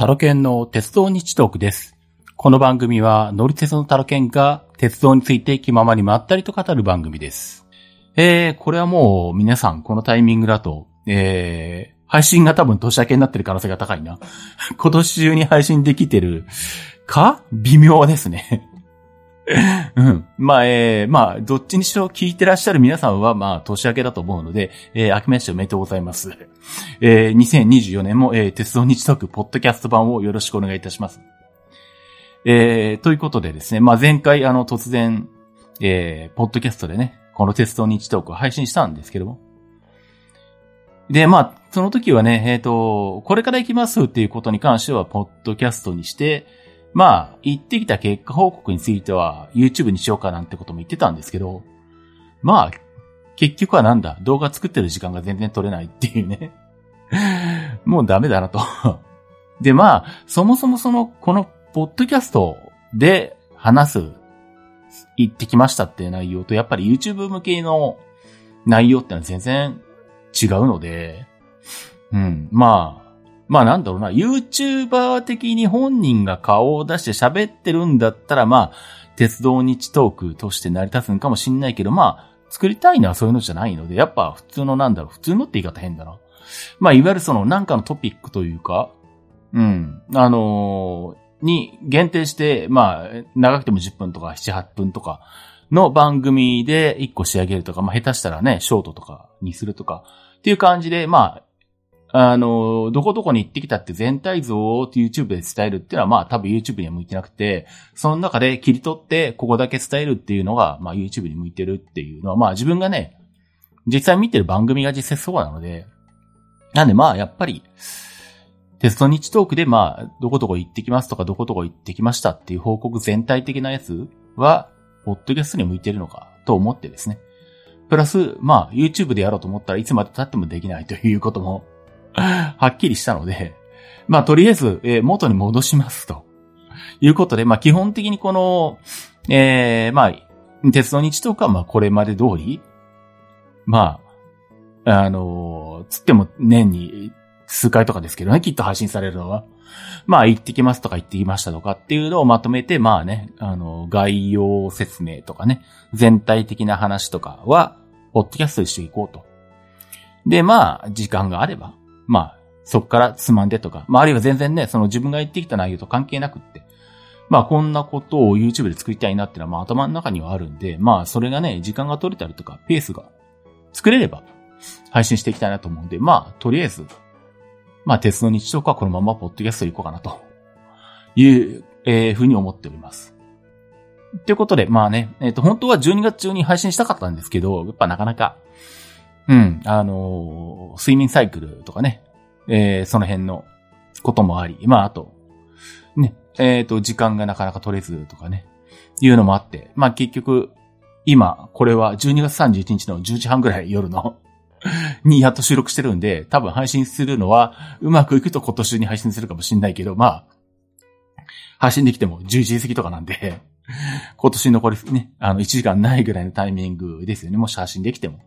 タロケンの鉄道日トークです。この番組は乗り鉄のタロケンが鉄道について気ままにまったりと語る番組です。えー、これはもう皆さんこのタイミングだと、えー、配信が多分年明けになってる可能性が高いな。今年中に配信できてるか？微妙ですね。うん。まあ、えー、まあ、どっちにしろ聞いてらっしゃる皆さんは、まあ、年明けだと思うので、えー、明けましておめでとうございます。えー、2024年も、えー、鉄道日トークポッドキャスト版をよろしくお願いいたします。えー、ということでですね、まあ、前回、あの、突然、えー、ポッドキャストでね、この鉄道日トークを配信したんですけども。で、まあ、その時はね、えっ、と、これから行きますっていうことに関しては、ポッドキャストにして、まあ、行ってきた結果報告については YouTube にしようかなんてことも言ってたんですけど、まあ、結局はなんだ、動画作ってる時間が全然取れないっていうね。もうダメだなと。で、まあ、そもそもその、この、ポッドキャストで話す、行ってきましたっていう内容と、やっぱり YouTube 向けの内容ってのは全然違うので、うん、まあ、まあなんだろうな、YouTuber 的に本人が顔を出して喋ってるんだったら、まあ、鉄道日トークとして成り立つんかもしんないけど、まあ、作りたいのはそういうのじゃないので、やっぱ普通のなんだろう、普通のって言い方変だな。まあ、いわゆるそのなんかのトピックというか、うん、あのーに限定して、まあ、長くても10分とか7、8分とかの番組で1個仕上げるとか、まあ下手したらね、ショートとかにするとか、っていう感じで、まあ、あの、どこどこに行ってきたって全体像を YouTube で伝えるっていうのはまあ多分 YouTube には向いてなくて、その中で切り取ってここだけ伝えるっていうのがまあ YouTube に向いてるっていうのはまあ自分がね、実際見てる番組が実際そうなので、なんでまあやっぱり、テスト日トークでまあどこどこ行ってきますとかどこどこ行ってきましたっていう報告全体的なやつは、ポッドキャストに向いてるのかと思ってですね。プラス、まあ YouTube でやろうと思ったらいつまで経ってもできないということも はっきりしたので、まあ、とりあえず、えー元に戻しますと。いうことで、まあ、基本的にこの、えーまあ、鉄道日とかは、まあ、これまで通り、まあ、あのーつっても年に数回とかですけどね、きっと配信されるのは。まあ、行ってきますとか行ってきましたとかっていうのをまとめて、まあね、あの、概要説明とかね、全体的な話とかは、ポッドキャストにしていこうと。で、まあ、時間があれば、まあ、そこからつまんでとか、まあ、あるいは全然ね、その自分が言ってきた内容と関係なくって、まあ、こんなことを YouTube で作りたいなっていうのは、まあ、頭の中にはあるんで、まあ、それがね、時間が取れたりとか、ペースが作れれば、配信していきたいなと思うんで、まあ、とりあえず、まあ、鉄の日常はこのままポッドキャスト行こうかな、という、えー、ふうに思っております。ということで、まあね、えっ、と、本当は12月中に配信したかったんですけど、やっぱなかなか、うん、あのー睡眠サイクルとかね、えーその辺のこともあり、まあ、あと、ね、えっ、と、時間がなかなか取れずとかね、いうのもあって、まあ結局、今、これは12月31日の10時半ぐらい夜の にやっと収録してるんで、多分配信するのは、うまくいくと今年に配信するかもしれないけど、まあ、配信できても11時過ぎとかなんで、今年残りね、あの、1時間ないぐらいのタイミングですよね。もし配信できても。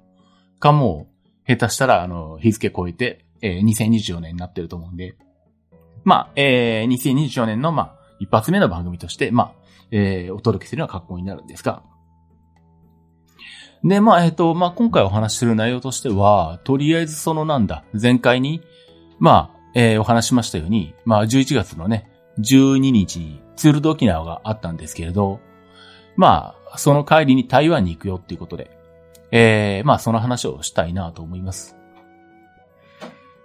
かも、下手したら、あの、日付超えて、えー2024年になってると思うんで。まあ、えー2024年の、まあ、一発目の番組として、まあ、えーお届けするような格好になるんですが。で、まあ、えっ、と、まあ、今回お話しする内容としては、とりあえずそのなんだ、前回に、まあ、えーお話ししましたように、まあ、11月のね、12日にツールド沖縄があったんですけれど、まあ、その帰りに台湾に行くよっていうことで、えー、まあその話をしたいなと思います。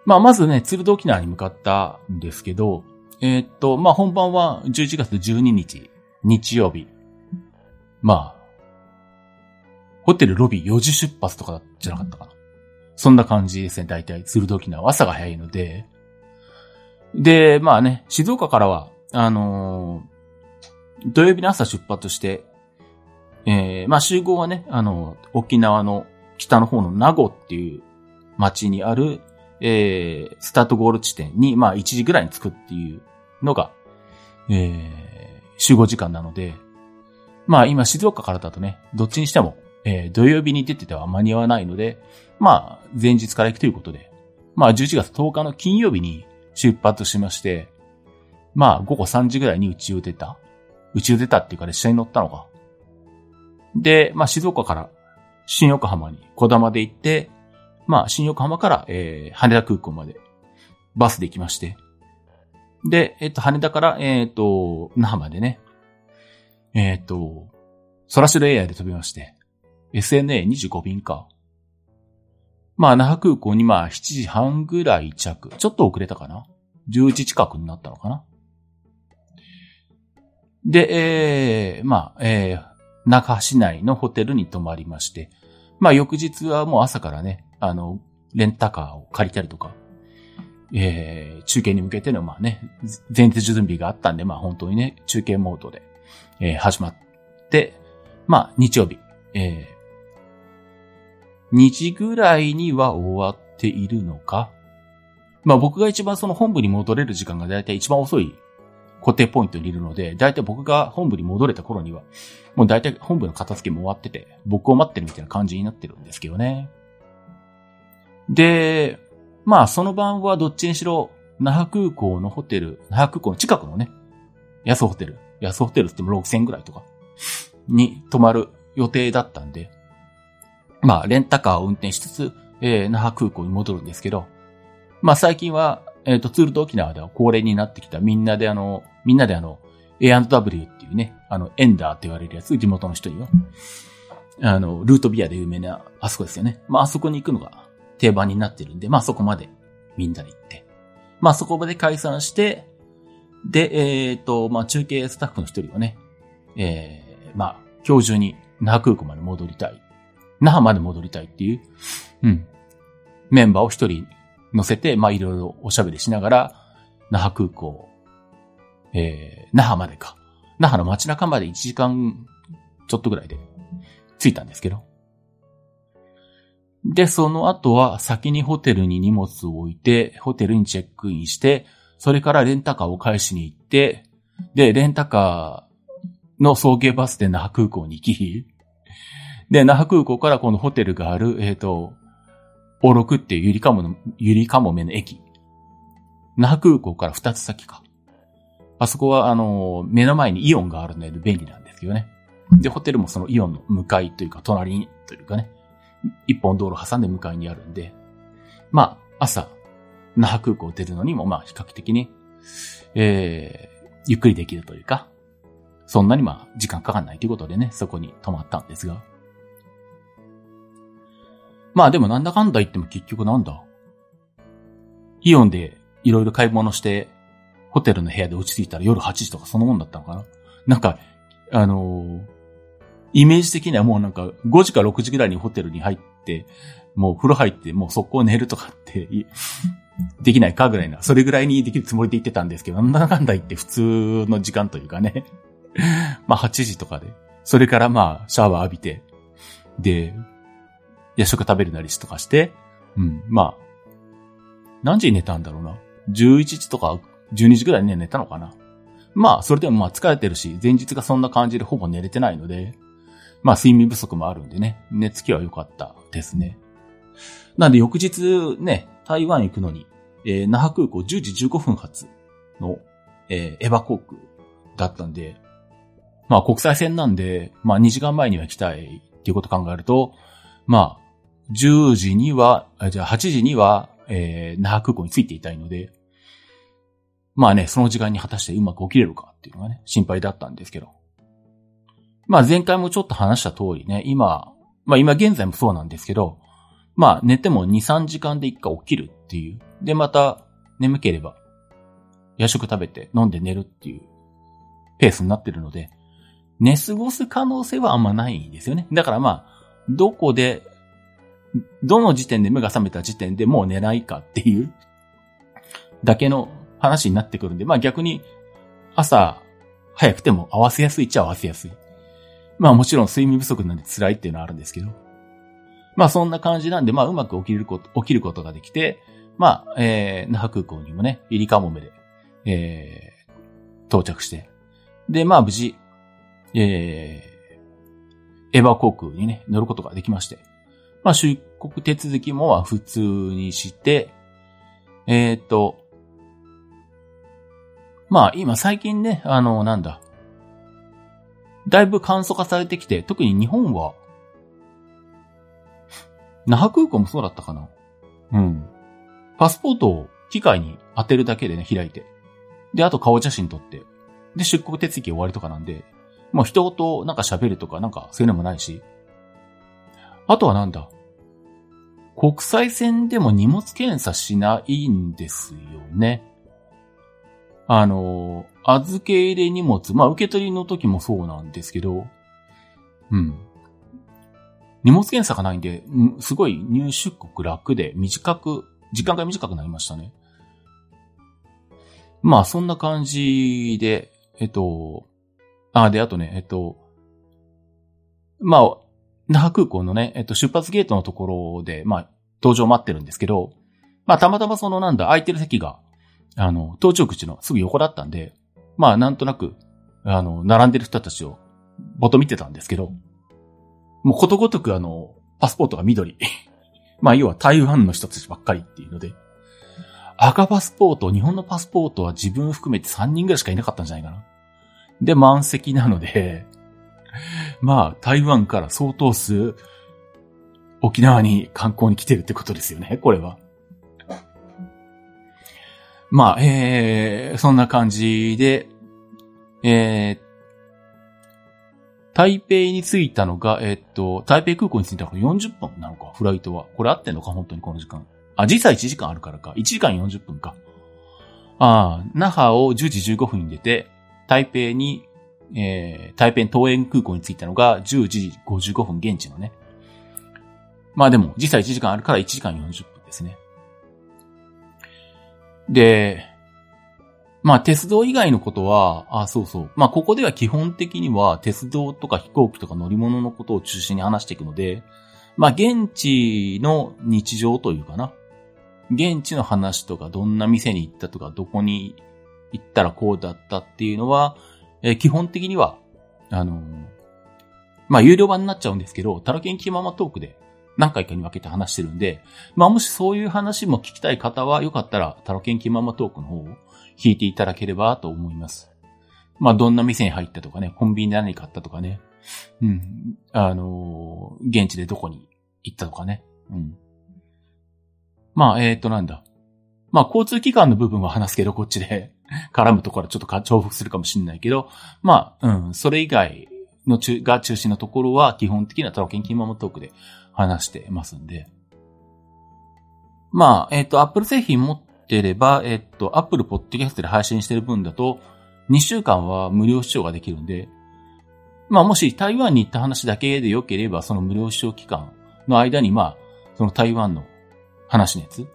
まあまずね、ツールド沖縄に向かったんですけど、えーっと、まあ本番は11月12日、日曜日。まあ、ホテルロビー4時出発とかじゃなかったかな。そんな感じですね、大体。ツールド沖縄は。朝が早いので。で、まあね、静岡からは、あのー土曜日の朝出発して、えー、まあ集合はね、あの、沖縄の北の方の名護っていう町にある、えー、スタートゴール地点に、まあ1時ぐらいに着くっていうのが、えー、集合時間なので、まあ今静岡からだとね、どっちにしても、えー、土曜日に出てては間に合わないので、まあ前日から行くということで、まあ11月10日の金曜日に出発しまして、まあ、午後3時ぐらいに宇宙出た。宇宙出たっていうか列車に乗ったのか。で、まあ、静岡から新横浜に小玉で行って、まあ、新横浜から、えー、羽田空港までバスで行きまして。で、えっ、と、羽田から、えっ、と、那覇までね、えっ、と、ソラシルエアで飛びまして、SNA25 便か。まあ、那覇空港にまあ、7時半ぐらい着。ちょっと遅れたかな ?10 時近くになったのかなで、えー、まあ、えー、中橋市内のホテルに泊まりまして、まあ、翌日はもう朝からね、あの、レンタカーを借りたりとか、えー、中継に向けての、まあね、前日準備があったんで、まあ本当にね、中継モードで、えー、始まって、まあ日曜日、えー、2時ぐらいには終わっているのか。まあ僕が一番その本部に戻れる時間がだいたい一番遅い固定ポイントにいるので、だいたい僕が本部に戻れた頃には、もうだいたい本部の片付けも終わってて、僕を待ってるみたいな感じになってるんですけどね。で、まあその晩はどっちにしろ、那覇空港のホテル、那覇空港の近くのね、安ホテル、安ホテルっても6000ぐらいとか、に泊まる予定だったんで、まあレンタカーを運転しつつ、えー、那覇空港に戻るんですけど、まあ最近は、えっ、ー、と、ツールド沖縄では恒例になってきたみんなであの、みんなであの、A&W っていうね、あの、エンダーって言われるやつ、地元の人には。あの、ルートビアで有名な、あそこですよね。まあ、あそこに行くのが定番になってるんで、まあそこまでみんなで行って。まあそこまで解散して、で、えっ、ー、と、まあ中継スタッフの一人はね、えー、まあ今日中に那覇空港まで戻りたい。那覇まで戻りたいっていう、うん。メンバーを一人乗せて、まあいろいろおしゃべりしながら、那覇空港、えー、那覇までか。那覇の街中まで1時間ちょっとぐらいで着いたんですけど。で、その後は先にホテルに荷物を置いて、ホテルにチェックインして、それからレンタカーを返しに行って、で、レンタカーの送迎バスで那覇空港に行き、で、那覇空港からこのホテルがある、えっ、ー、と、オロクっていうゆりかもの、ゆりかもめの駅。那覇空港から二つ先か。あそこは、あの、目の前にイオンがあるので便利なんですよね。で、ホテルもそのイオンの向かいというか、隣にというかね、一本道路挟んで向かいにあるんで、まあ、朝、那覇空港出るのにも、まあ、比較的に、えー、ゆっくりできるというか、そんなにまあ、時間かかんないということでね、そこに泊まったんですが。まあでもなんだかんだ言っても結局なんだ？イオンでいろいろ買い物して、ホテルの部屋で落ち着いたら夜8時とかそのもんだったのかな？なんか、あのーイメージ的にはもうなんか5時か6時ぐらいにホテルに入って、もう風呂入ってもう速攻寝るとかって できないかぐらいな、それぐらいにできるつもりで言ってたんですけど、なんだかんだ言って普通の時間というかね。まあ8時とかで。それからまあシャワー浴びて、で、夜食食べるなりとかして、うん、まあ、何時に寝たんだろうな。11時とか12時ぐらいに寝たのかな。まあ、それでもまあ疲れてるし、前日がそんな感じでほぼ寝れてないので、まあ睡眠不足もあるんでね、寝つきは良かったですね。なんで翌日ね、台湾行くのに、えー、那覇空港10時15分発の、えー、エヴァ航空だったんで、まあ国際線なんで、まあ2時間前には行きたいっていうことを考えると、まあ、10時には、じゃあ8時には、えー、那覇空港に着いていたいので、まあね、その時間に果たしてうまく起きれるかっていうのがね、心配だったんですけど。まあ前回もちょっと話した通りね、今、まあ今現在もそうなんですけど、まあ寝ても2、3時間で一回起きるっていう。で、また眠ければ夜食食べて飲んで寝るっていうペースになってるので、寝過ごす可能性はあんまないんですよね。だからまあ、どこで、どの時点で目が覚めた時点でもう寝ないかっていうだけの話になってくるんで、まあ逆に朝早くても合わせやすいっちゃ合わせやすい。まあもちろん睡眠不足なんで辛いっていうのはあるんですけど。まあそんな感じなんで、まあうまく起きること、起きることができて、まあ、えー、那覇空港にもね、入りかもめで、えー、到着して。で、まあ無事、えー、エヴァ航空にね、乗ることができまして。まあ出国手続きもは普通にして、えっ、ー、と、まあ今最近ね、あの、なんだ。だいぶ簡素化されてきて、特に日本は、那覇空港もそうだったかな。うん。パスポートを機械に当てるだけでね、開いて。で、あと顔写真撮って。で、出国手続き終わりとかなんで、もう人となんか喋るとかなんかそういうのもないし。あとはなんだ？国際線でも荷物検査しないんですよね。あの、預け入れ荷物、まあ受け取りの時もそうなんですけど、うん。荷物検査がないんで、すごい入出国楽で短く、時間が短くなりましたね。まあそんな感じで、えっと、あ、で、あとね、えっと、まあ、那覇空港のね、えっと、出発ゲートのところで、まあ、搭乗待ってるんですけど、まあ、たまたまそのなんだ、空いてる席が、あの、搭乗口のすぐ横だったんで、まあ、なんとなく、あの、並んでる人たちを、ぼと見てたんですけど、もうことごとくあの、パスポートが緑。まあ、要は台湾の人たちばっかりっていうので、赤パスポート、日本のパスポートは自分含めて3人ぐらいしかいなかったんじゃないかな。で、満席なので、まあ、台湾から相当数、沖縄に観光に来てるってことですよね、これは。まあ、えー、そんな感じで、えー、台北に着いたのが、えー、っと、台北空港に着いたのが40分なのか、フライトは。これ合ってんのか、本当にこの時間。あ、実際1時間あるからか。1時間40分か。ああ、那覇を10時15分に出て、台北に、えー、台北東園空港に着いたのが10時55分現地のね。まあでも、実際1時間あるから1時間40分ですね。で、まあ鉄道以外のことは、あ、そうそう。まあここでは基本的には鉄道とか飛行機とか乗り物のことを中心に話していくので、まあ現地の日常というかな。現地の話とか、どんな店に行ったとか、どこに行ったらこうだったっていうのは、えー、基本的には、あのー、まあ、有料版になっちゃうんですけど、タラケンキーママトークで何回かに分けて話してるんで、まあ、もしそういう話も聞きたい方は、よかったら、タラケンキーママトークの方を聞いていただければと思います。まあ、どんな店に入ったとかね、コンビニで何買ったとかね、うん、あのー、現地でどこに行ったとかね、うん。まあ、えっ、ー、と、なんだ。まあ、交通機関の部分は話すけど、こっちで絡むところはちょっと重複するかもしれないけど、まあ、うん、それ以外の中、が中心のところは基本的なトラケンキーマモトークで話してますんで。まあ、えっ、ー、と、Apple 製品持ってれば、えっ、ー、と、Apple Podcast で配信してる分だと、2週間は無料視聴ができるんで、まあ、もし台湾に行った話だけで良ければ、その無料視聴期間の間に、まあ、その台湾の話のやつ。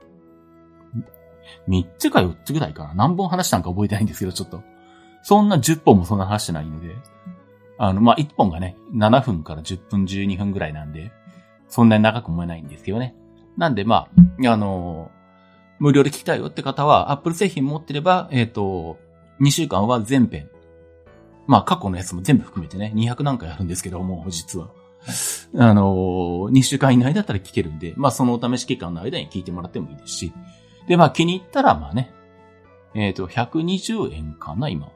3つか4つぐらいかな。何本話したんか覚えてないんですけど、ちょっと。そんな10本もそんな話してないので。あの、まあ、1本がね、7分から10分12分ぐらいなんで、そんなに長く思えないんですけどね。なんで、まあ、あの無料で聞きたいよって方は、Apple 製品持ってれば、えっ、ー、と、2週間は全編。まあ、過去のやつも全部含めてね、200何回あるんですけどもう、実は。あのー、2週間以内だったら聞けるんで、まあそのお試し期間の間に聞いてもらってもいいですし、で、まあ気に入ったら、まあね、えっ、ー、と、120円かな、今。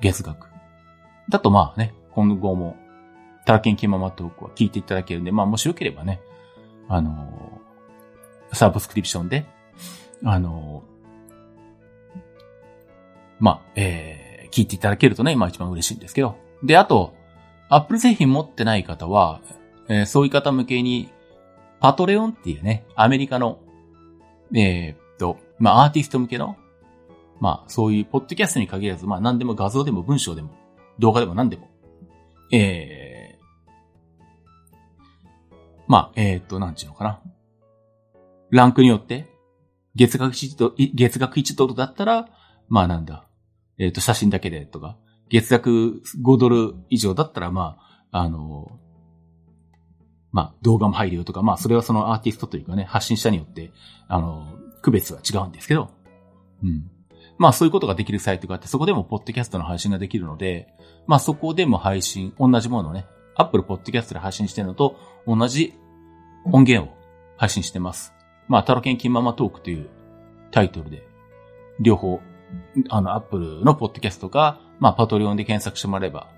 月額。だとまあね、今後も、タラケンキママトークは聞いていただけるんで、まあもしよければね、あのー、サブスクリプションで、あのー、まあ、えー、聞いていただけるとね、まあ一番嬉しいんですけど。で、あと、アップル製品持ってない方は、えー、そういう方向けに、パトレオンっていうね、アメリカの、えー、まあ、アーティスト向けの、まあ、そういうポッドキャストに限らず、まあ、何でも画像でも文章でも、動画でも何でも、えー、まあ、えー、っと、なんちゅうのかな。ランクによって、月額1ドル、月額1ドルだったら、まあなんだ、えっ、と、写真だけでとか、月額5ドル以上だったら、まあ、あの、まあ、動画も入るよとか、まあ、それはそのアーティストというかね、発信者によって、あの、区別は違うんですけど、うん。まあ、そういうことができるサイトがあって、そこでもポッドキャストの配信ができるので、まあ、そこでも配信、同じものをね、Apple Podcast で配信してるのと同じ音源を配信してます。まあ、タロケンキンママトークというタイトルで、両方あの、アップルのポッドキャストか、まあ、パトリオンで検索してもらえば、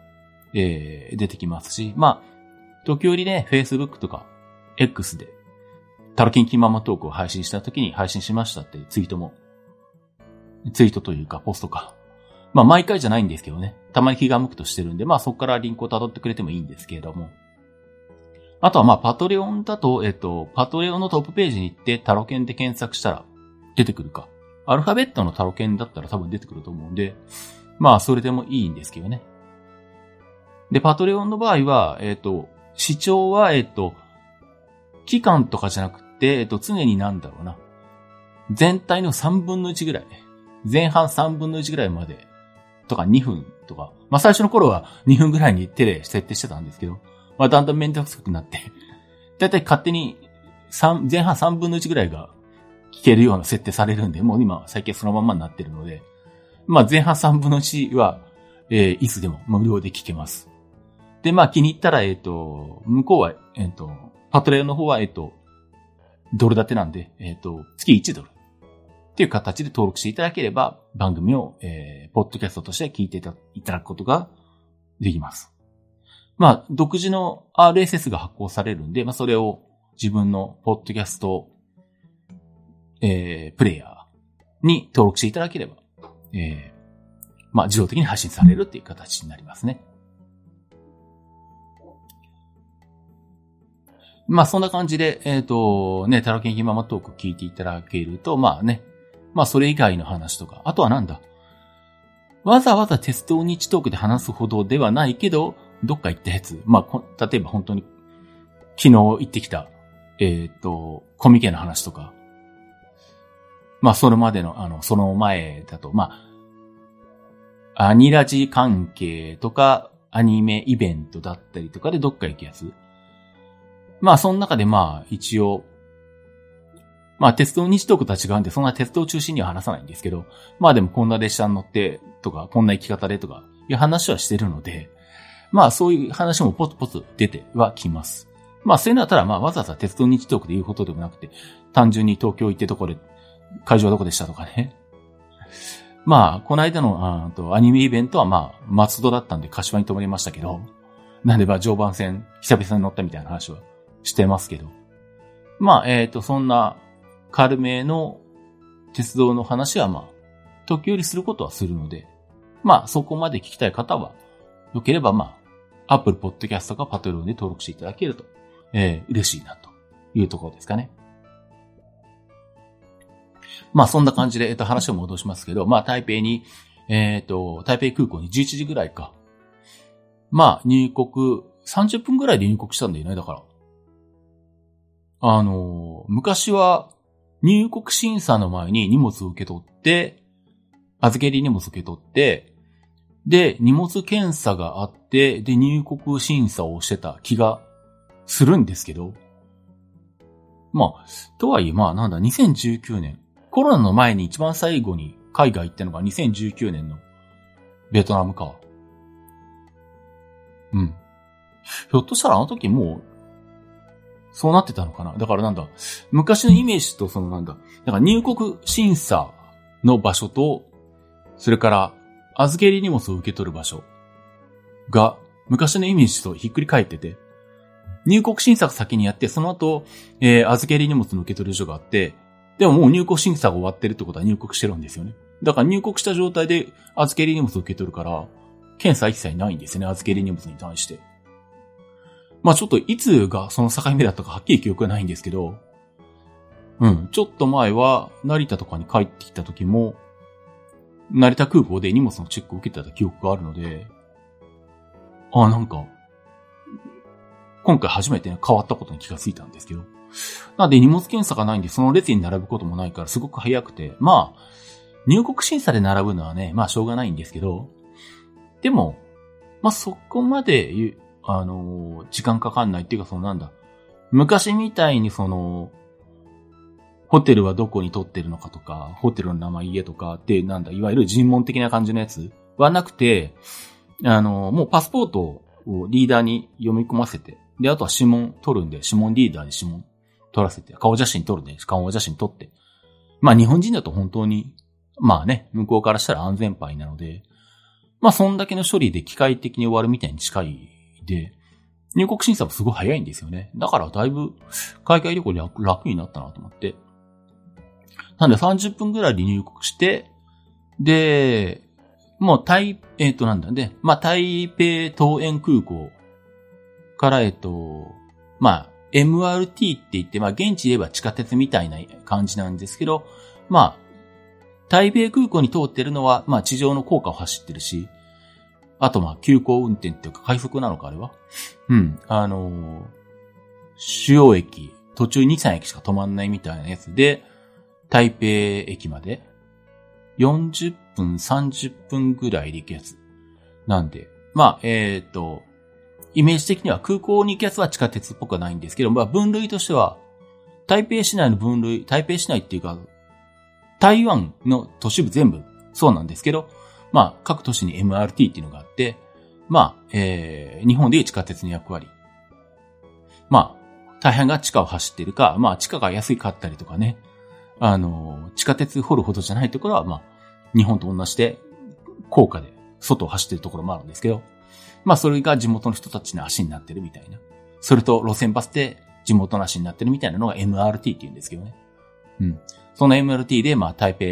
えー、出てきますし、まあ、時折ね、Facebook とか、X で、タロキンキンママトークを配信した時に配信しましたってツイートも、ツイートというか、ポストか。まあ、毎回じゃないんですけどね。たまに気が向くとしてるんで、まあ、そこからリンクを辿ってくれてもいいんですけれども。あとはまあ、パトレオンだと、えっと、パトレオンのトップページに行って、タロケンで検索したら出てくるか。アルファベットのタロケンだったら多分出てくると思うんで、まあ、それでもいいんですけどね。で、パトレオンの場合は、えっと、視聴は、えっと、期間とかじゃなく、えっと、常になんだろうな。全体の3分の1ぐらい。前半3分の1ぐらいまで、とか2分とか。まあ最初の頃は2分ぐらいに手で設定してたんですけど、まあだんだんめんどくさくなって、だいたい勝手に3、前半3分の1ぐらいが聞けるような設定されるんで、もう今最近そのままになってるので、まあ前半3分の1は、えー、いつでも無料で聞けます。で、まあ気に入ったら、えっ、ー、と、向こうは、えっ、ー、と、パトレオの方は、えっ、と、ドル建てなんで、えっ、と、月1ドル。っていう形で登録していただければ、番組を、えー、ポッドキャストとして聞いていただくことができます。まあ、独自の RSS が発行されるんで、まあ、それを自分のポッドキャスト、えー、プレイヤーに登録していただければ、えー、まあ、自動的に配信されるっていう形になりますね。まあそんな感じで、えっ、ー、と、ね、タラケンヒママトーク聞いていただけると、まあね、まあそれ以外の話とか、あとはなんだ？わざわざ鉄道日トークで話すほどではないけど、どっか行ったやつ。まあ、例えば本当に、昨日行ってきた、えっ、ー、と、コミケの話とか。まあ、それまでの、あの、その前だと、まあ、アニラジ関係とか、アニメイベントだったりとかでどっか行くやつ。まあ、その中でまあ、一応、まあ、鉄道日トークとは違うんで、そんな鉄道中心には話さないんですけど、まあでもこんな列車に乗ってとか、こんな生き方でとか、いう話はしてるので、まあそういう話もポツポツ出てはきます。まあそういうのはただまあわざわざ鉄道日トークで言うことでもなくて、単純に東京行ってどこで、会場はどこでしたとかね。まあ、この間のあとアニメイベントはまあ、松戸だったんで柏に泊まりましたけど、なんでまあ常磐線久々に乗ったみたいな話はしてますけど。まあ、えっ、ー、と、そんな軽めの鉄道の話はまあ、時折することはするので、まあ、そこまで聞きたい方は、よければまあ、Apple Podcast かパトロンで登録していただけると、えー、嬉しいなというところですかね。まあそんな感じで、えっと、話を戻しますけど、まあ台北に、えっ、と、台北空港に11時ぐらいか。まあ入国、30分ぐらいで入国したんだよね、だから。あの昔は入国審査の前に荷物を受け取って、預け入り荷物を受け取って、で、荷物検査があって、で、入国審査をしてた気がするんですけど、まあ、とはいえ、まあ、なんだ、2019年、コロナの前に一番最後に海外行ったのが2019年のベトナムか。うん。ひょっとしたらあの時もう、そうなってたのかな？だからなんだ、昔のイメージとそのなんだ、だか入国審査の場所と、それから預け入り荷物を受け取る場所が昔のイメージとひっくり返ってて、入国審査先にやって、その後、えー、預け入り荷物の受け取る所があって、でももう入国審査が終わってるってことは入国してるんですよね。だから入国した状態で預け入り荷物を受け取るから、検査一切ないんですね、預け入り荷物に対して。まあちょっといつがその境目だったかはっきり記憶はないんですけど、うん、ちょっと前は成田とかに帰ってきた時も、成田空港で荷物のチェックを受けてた記憶があるので、あ、なんか、今回初めて変わったことに気がついたんですけど。なんで荷物検査がないんで、その列に並ぶこともないからすごく早くて、まあ、入国審査で並ぶのはね、まあしょうがないんですけど、でも、まあそこまで、あの時間かかんないっていうかそのなんだ、昔みたいにその、ホテルはどこに取ってるのかとか、ホテルの名前家とかって、なんだ、いわゆる尋問的な感じのやつはなくて、あの、もうパスポートをリーダーに読み込ませて、で、あとは指紋取るんで、指紋リーダーに指紋取らせて、顔写真撮るんで、顔写真撮って。まあ日本人だと本当に、まあね、向こうからしたら安全牌なので、まあそんだけの処理で機械的に終わるみたいに近いで、入国審査もすごい早いんですよね。だからだいぶ海外旅行楽楽になったなと思って。なんで30分ぐらいで入国して、で、もう台、えっ、ー、となんだね、まあ台北桃園空港から、えっ、と、まあ MRT って言って、まあ現地で言えば地下鉄みたいな感じなんですけど、まあ台北空港に通ってるのは、まあ地上の高架を走ってるし、あとまあ急行運転っていうか快速なのかあれは？うん。あのー、主要駅、途中2、3駅しか止まんないみたいなやつで、台北駅まで40分、30分ぐらいで行くやつ。なんで、まあ、えっ、ー、と、イメージ的には空港に行くやつは地下鉄っぽくはないんですけど、まあ分類としては、台北市内の分類、台北市内っていうか、台湾の都市部全部そうなんですけど、まあ各都市に MRT っていうのがあって、まあ、えー、日本でいう地下鉄の役割。まあ、大半が地下を走っているか、まあ地下が安いかったりとかね、あの、地下鉄掘るほどじゃないところは、まあ、日本と同じで、高架で外を走ってるところもあるんですけど、まあそれが地元の人たちの足になってるみたいな。それと路線バスで地元の足になってるみたいなのが MRT って言うんですけどね。うん。その MRT で、まあ台北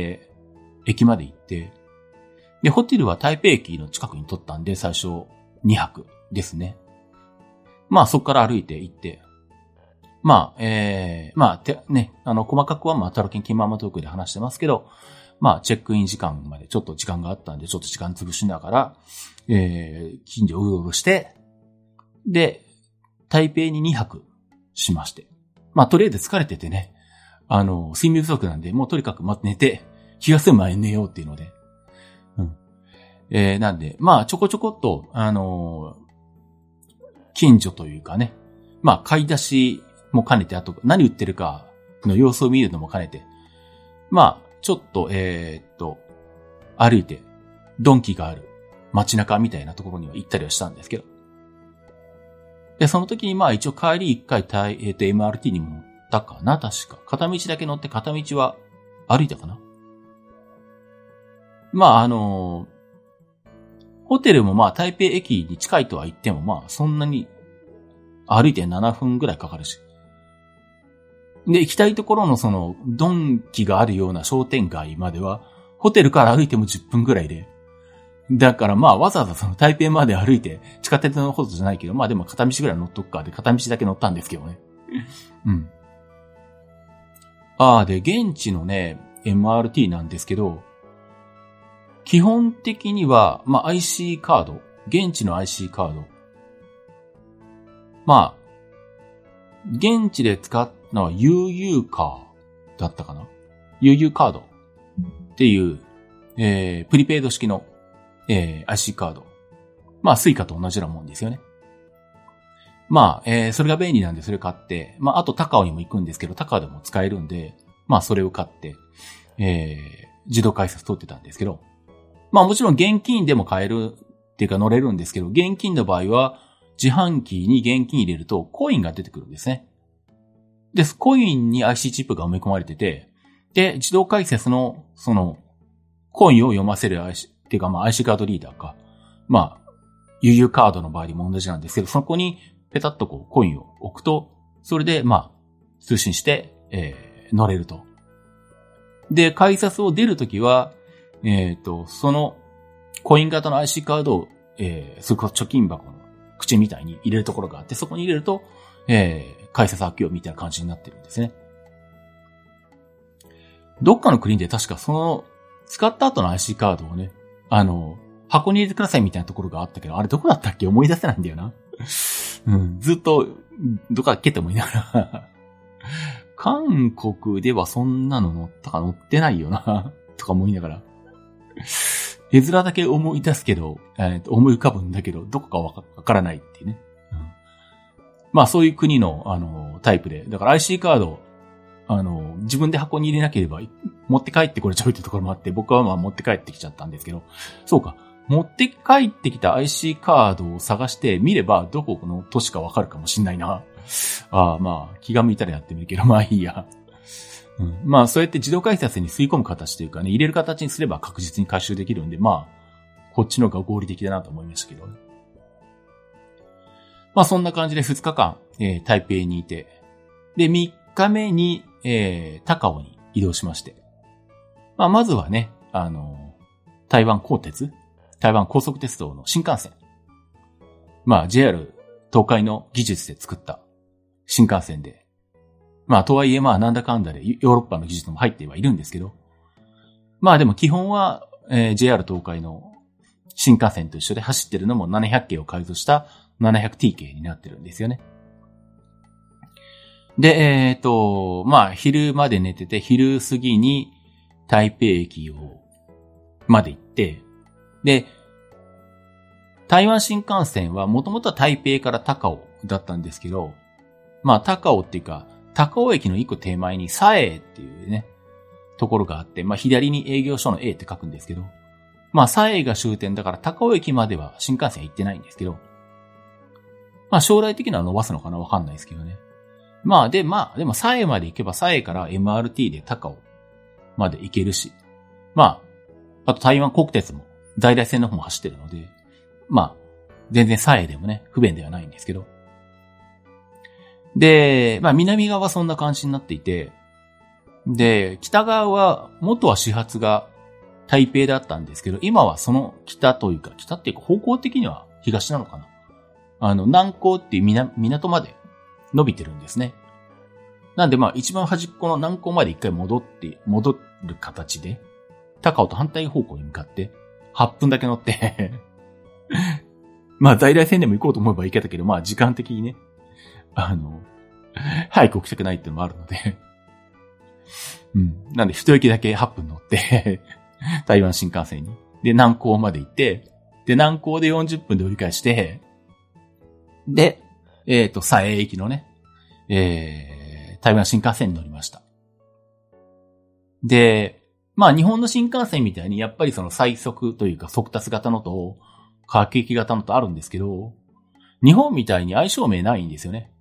駅まで行って、で、ホテルは台北駅の近くに取ったんで、最初2泊ですね。まあそこから歩いて行って、まあ、ええー、まあ、て、ね、あの、細かくはまあ、タロケンキンママトークで話してますけど、まあ、チェックイン時間までちょっと時間があったんで、ちょっと時間潰しながら、えー、近所をうろうろして、で、台北に2泊しまして。まあ、とりあえず疲れててね、あの、睡眠不足なんで、もうとにかくま、寝て、気が済む前に寝ようっていうので、えー、なんで、まあ、ちょこちょこっと、あのー、近所というかね、まあ、買い出しも兼ねて、あと、何売ってるかの様子を見るのも兼ねて、まあ、ちょっと、えー、っと、歩いて、ドンキがある街中みたいなところには行ったりはしたんですけど。で、その時にまあ一応帰り一回、えっ、と、MRT にも乗ったかな確か。片道だけ乗って片道は歩いたかなまああのホテルもまあ台北駅に近いとは言ってもまあそんなに歩いて7分ぐらいかかるし。で、行きたいところのその、ドンキがあるような商店街までは、ホテルから歩いても10分ぐらいで。だからまあわざわざその台北まで歩いて、地下鉄のほどじゃないけど、まあでも片道ぐらい乗っとくかで、片道だけ乗ったんですけどね。うん。ああ、で、現地のね、MRT なんですけど、基本的には、まあ IC カード、現地の IC カード。まあ、現地で使ったのは UU カーだったかな ?UU カードっていう、えー、プリペイド式の、えー、IC カード。まあ、スイカと同じようなもんですよね。まあ、えー、それが便利なんでそれ買って、まあ、あと高雄にも行くんですけど、高雄でも使えるんで、まあ、それを買って、えー、自動改札通ってたんですけど、まあ、もちろん現金でも買えるっていうか乗れるんですけど、現金の場合は、自販機に現金入れるとコインが出てくるんですね。です、コインに IC チップが埋め込まれてて、で、自動解説の、その、コインを読ませる IC、っていうかまあ IC カードリーダーか、まあ、UU カードの場合にも同じなんですけど、そこにペタッとこうコインを置くと、それでまあ、通信して、えー、乗れると。で、改札を出るときは、えっ、ー、と、その、コイン型の IC カードを、えー、そこ貯金箱の口みたいに入れるところがあって、そこに入れると、えー、改札開けようみたいな感じになってるんですね。どっかの国で確かその、使った後の IC カードをね、あの、箱に入れてくださいみたいなところがあったけど、あれどこだったっけ？思い出せないんだよな。うん、ずっと、どっかっけって思いながら韓国ではそんなの乗ったか乗ってないよなとか思いながら。絵面だけ思い出すけど、えー、思い浮かぶんだけど、どこかわからないっていうね。まあそういう国の、あの、タイプで。だから IC カード、あの、自分で箱に入れなければ、持って帰ってこれちゃうってところもあって、僕はまあ持って帰ってきちゃったんですけど、そうか。持って帰ってきた IC カードを探して見れば、どこの都市かわかるかもしんないな。ああ、まあ、気が向いたらやってみるけど、まあいいや。まあ、そうやって自動改札に吸い込む形というかね、入れる形にすれば確実に回収できるんで、まあ、こっちの方が合理的だなと思いましたけどね。まあ、そんな感じで2日間、えー、台北にいて、で、3日目に、えー、高尾に移動しまして。まあ、まずはね、あの、台湾高鉄台湾高速鉄道の新幹線。まあ、JR 東海の技術で作った新幹線で。まあ、とはいえまあ、なんだかんだでヨーロッパの技術も入ってはいるんですけど。まあでも基本は、えー、JR 東海の新幹線と一緒で走ってるのも700系を改造した 700T 系になってるんですよね。で、えっ、ー、と、まあ、昼まで寝てて、昼過ぎに台北駅を、まで行って、で、台湾新幹線はもともとは台北から高尾だったんですけど、まあ高尾っていうか、高尾駅の一個手前に佐江っていうね、ところがあって、まあ左に営業所の A って書くんですけど、まあ佐江が終点だから高尾駅までは新幹線行ってないんですけど、まあ将来的には伸ばすのかなわかんないですけどね。まあで、まあでも佐江まで行けば佐江から MRT で高尾まで行けるし、まあ、あと台湾国鉄も在来線の方も走ってるので、まあ、全然左右でもね、不便ではないんですけど。で、まあ南側はそんな感じになっていて、で、北側は、元は始発が台北だったんですけど、今はその北というか、北っていうか方向的には東なのかな。あの、南港っていう港まで伸びてるんですね。なんでまあ一番端っこの南港まで一回戻って、戻る形で、高尾と反対方向に向かって、8分だけ乗って まあ在来線でも行こうと思えば行けたけど、まあ時間的にね、あの、早く起きたくないっていうのもあるのでうん。なんで一駅だけ8分乗って 台湾新幹線に。で、南港まで行って、で、南港で40分で折り返して、で、えっ、ー、と、佐江駅のね、えー、台湾新幹線に乗りました。で、まあ日本の新幹線みたいにやっぱりその最速というか速達型のと、各駅型のとあるんですけど、日本みたいに相性名ないんですよね。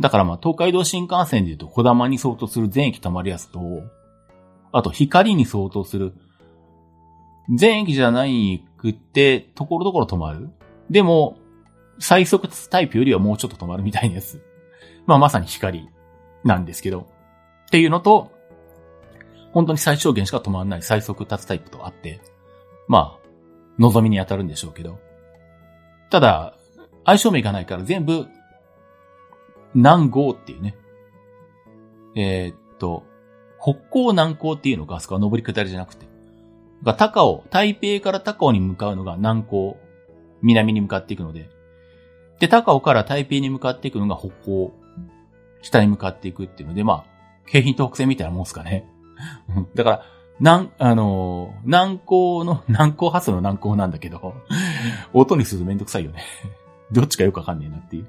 だからまあ東海道新幹線で言うと小玉に相当する全駅止まるやつと、あと光に相当する全駅じゃないくって、ところどころ止まる。でも、最速タイプよりはもうちょっと止まるみたいなやつ。まあまさに光なんですけど。っていうのと、本当に最小限しか止まらない最速立つタイプとあって、まあ、望みに当たるんでしょうけど。ただ、相性名がないから全部、南郷っていうね。えー、っと、北高南高っていうのがあそこは上り下りじゃなくて。が高尾、台北から高尾に向かうのが南高、南に向かっていくので。で、高尾から台北に向かっていくのが北高、北に向かっていくっていうので、まあ、京浜東北線みたいなもんすかね。だから、なん、あのー、南高の、南高発の南高なんだけど、音にするとめんどくさいよね。どっちかよくわかんねえなっていう。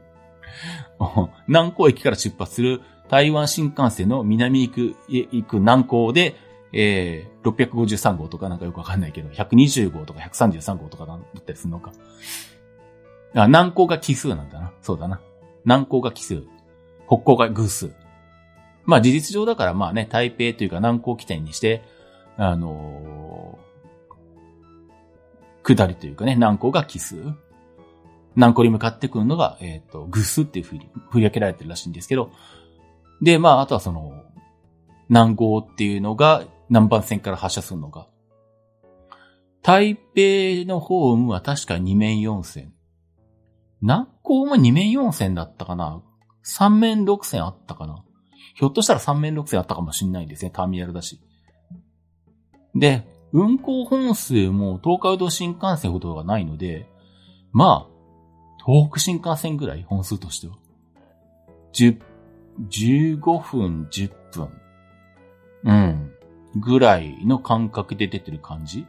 南高駅から出発する台湾新幹線の南行く、行く南高で、えー、653号とかなんかよくわかんないけど、120号とか133号とかだったりするのか。あ、南高が奇数なんだな。そうだな。南高が奇数。北高が偶数。まあ事実上だからまあね、台北というか南港起点にして、あのー、下りというかね、南港が奇数。南港に向かってくるのが、えっ、ー、と、グスっていうふうに振り分けられてるらしいんですけど、で、まあ、あとはその、南港っていうのが南蛮線から発射するのが、台北のホームは確か2面4線。南港も2面4線だったかな ?3 面6線あったかな？ひょっとしたら3面6線あったかもしんないですね、ターミナルだし。で、運行本数も東海道新幹線ほどがないので、まあ、東北新幹線ぐらい、本数としては。10、15分、10分。うん。ぐらいの感覚で出てる感じ？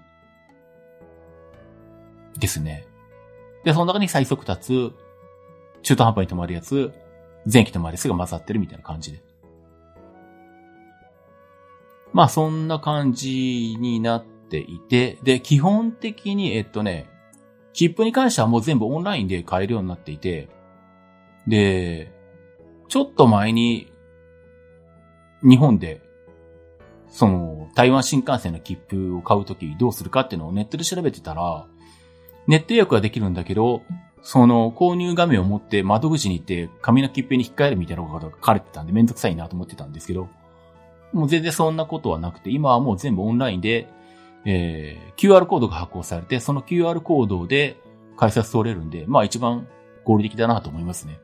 ですね。で、その中に最速立つ、中途半端に止まるやつ、前期止まるやつが混ざってるみたいな感じで。まあそんな感じになっていて、で、基本的に、えっとね、切符に関してはもう全部オンラインで買えるようになっていて、で、ちょっと前に、日本でその、台湾新幹線の切符を買うときどうするかっていうのをネットで調べてたら、ネット予約はできるんだけど、その購入画面を持って窓口に行って紙の切符に引っ換えるみたいなことが書かれてたんでめんどくさいなと思ってたんですけど、もう全然そんなことはなくて、今はもう全部オンラインで、えー、QR コードが発行されて、その QR コードで改札通れるんで、まあ一番合理的だなと思いますね。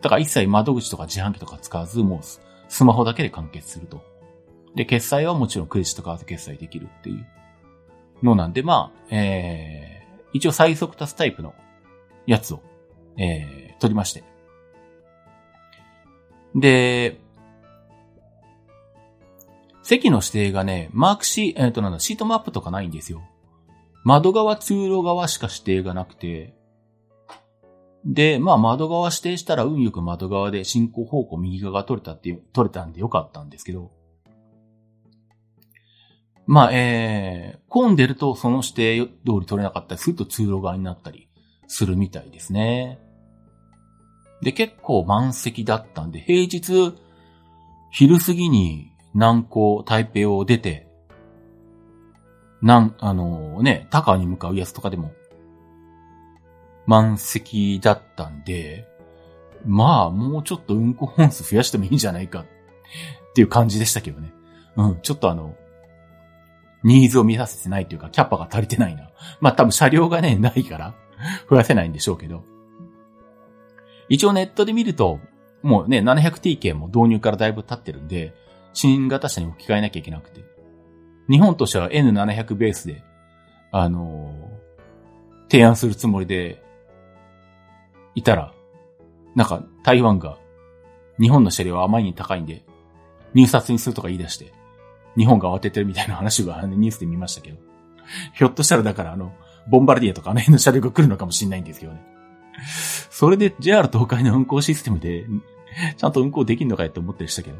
だから一切窓口とか自販機とか使わず、もうスマホだけで完結すると。で、決済はもちろんクレジットカード決済できるっていうのなんで、まあ、えー、一応最速達タイプのやつを、えー、取りまして。で、席の指定がね、マークシー、えっ、ー、となんだ、シートマップとかないんですよ。窓側、通路側しか指定がなくて、で、まあ窓側指定したら運よく窓側で進行方向右側が取れたって、取れたんでよかったんですけど、まあ、えー、混んでるとその指定通り取れなかったりすると通路側になったりするみたいですね。で、結構満席だったんで、平日、昼過ぎに南港、台北を出て、なん、あのー、ね、高に向かうやつとかでも、満席だったんで、まあ、もうちょっと運行本数増やしてもいいんじゃないかっていう感じでしたけどね。うん、ちょっとあの、ニーズを満たせてないというか、キャッパが足りてないな。まあ多分車両がね、ないから増やせないんでしょうけど。一応ネットで見ると、もうね、700TK も導入からだいぶ経ってるんで、新型車に置き換えなきゃいけなくて。日本としては N700 ベースで、あのー、提案するつもりで、いたら、なんか台湾が日本の車両はあまりに高いんで、入札にするとか言い出して、日本が慌ててるみたいな話がニュースで見ましたけど。ひょっとしたらだからあの、ボンバルディアとかあの辺の車両が来るのかもしれないんですけどね。それで JR 東海の運行システムで、ちゃんと運行できるのかよって思ってましたけど。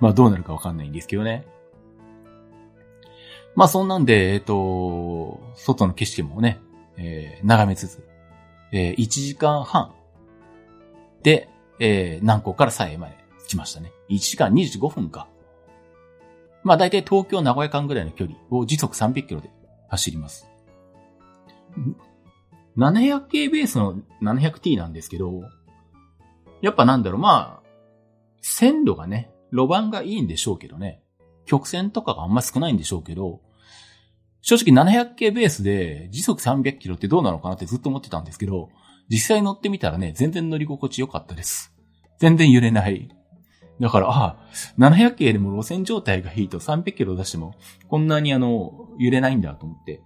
まあどうなるかわかんないんですけどね。まあそんなんで、えっ、と、外の景色もね、えー、眺めつつ、えー、1時間半で、えー、南港から佐江まで来ましたね。1時間25分か。まあ大体東京名古屋間ぐらいの距離を時速300キロで走ります。700K ベースの 700T なんですけど、やっぱなんだろう、まあ、線路がね、路盤がいいんでしょうけどね。曲線とかがあんま少ないんでしょうけど、正直 700K ベースで時速300キロってどうなのかなってずっと思ってたんですけど、実際乗ってみたらね、全然乗り心地良かったです。全然揺れない。だから、ああ、700系でも路線状態がいいと300キロ出しても、こんなにあの、揺れないんだと思って。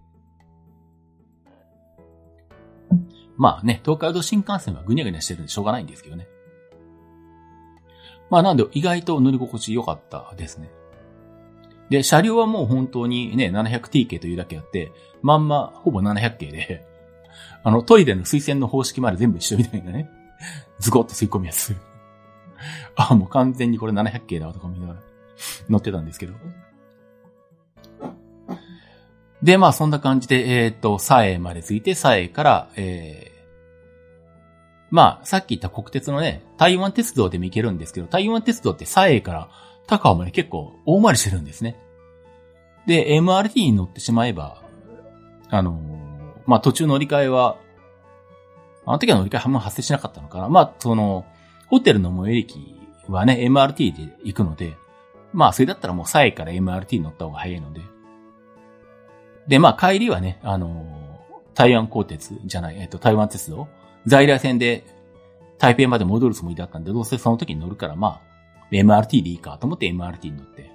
まあね、東海道新幹線はぐにゃぐにゃしてるんでしょうがないんですけどね。まあなんで意外と乗り心地良かったですね。で、車両はもう本当にね、700T 系というだけあって、まんま、ほぼ700系で、あの、トイレの水栓の方式まで全部一緒みたいなね。ズコッと吸い込むやつ。あ、もう完全にこれ700系だわとか見ながら乗ってたんですけど。で、まあそんな感じで、えっ、ー、と、佐江まで着いて、佐江から、えー、まあ、さっき言った国鉄のね、台湾鉄道でも行けるんですけど、台湾鉄道って佐江から高尾まで結構大回りしてるんですね。で、MRT に乗ってしまえば、あのー、まあ途中乗り換えは、あの時は乗り換え半分発生しなかったのかな。まあ、その、ホテルの最寄り駅はね、MRT で行くので、まあ、それだったらもう、サイから MRT に乗った方が早いので。で、まあ、帰りはね、あの台湾高鉄じゃない、えっと、台湾鉄道、在来線で台北まで戻るつもりだったんで、どうせその時に乗るから、まあ、MRT でいいかと思って MRT に乗って。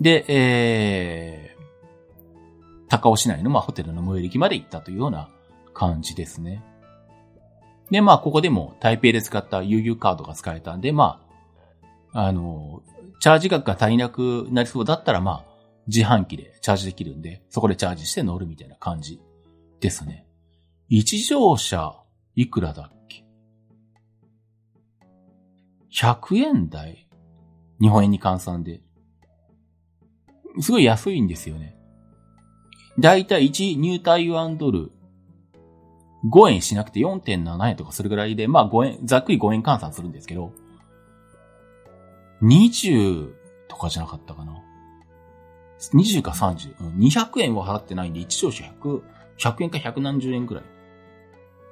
で、えー、高尾市内の、まあ、ホテルの最寄り駅まで行ったというような感じですね。で、まあ、ここでも台北で使った悠々カードが使えたんで、まあ、あの、チャージ額が足りなくなりそうだったら、まあ、自販機でチャージできるんで、そこでチャージして乗るみたいな感じですね。一乗車、いくらだっけ ?100 円台？日本円に換算で。すごい安いんですよね。だいたい1ニュータイワンドル5円しなくて4.7円とかそれぐらいで、まあ5円、ざっくり5円換算するんですけど、20とかじゃなかったかな。20か30、うん、200円は払ってないんで、1乗車100、100円か100何十円くらい。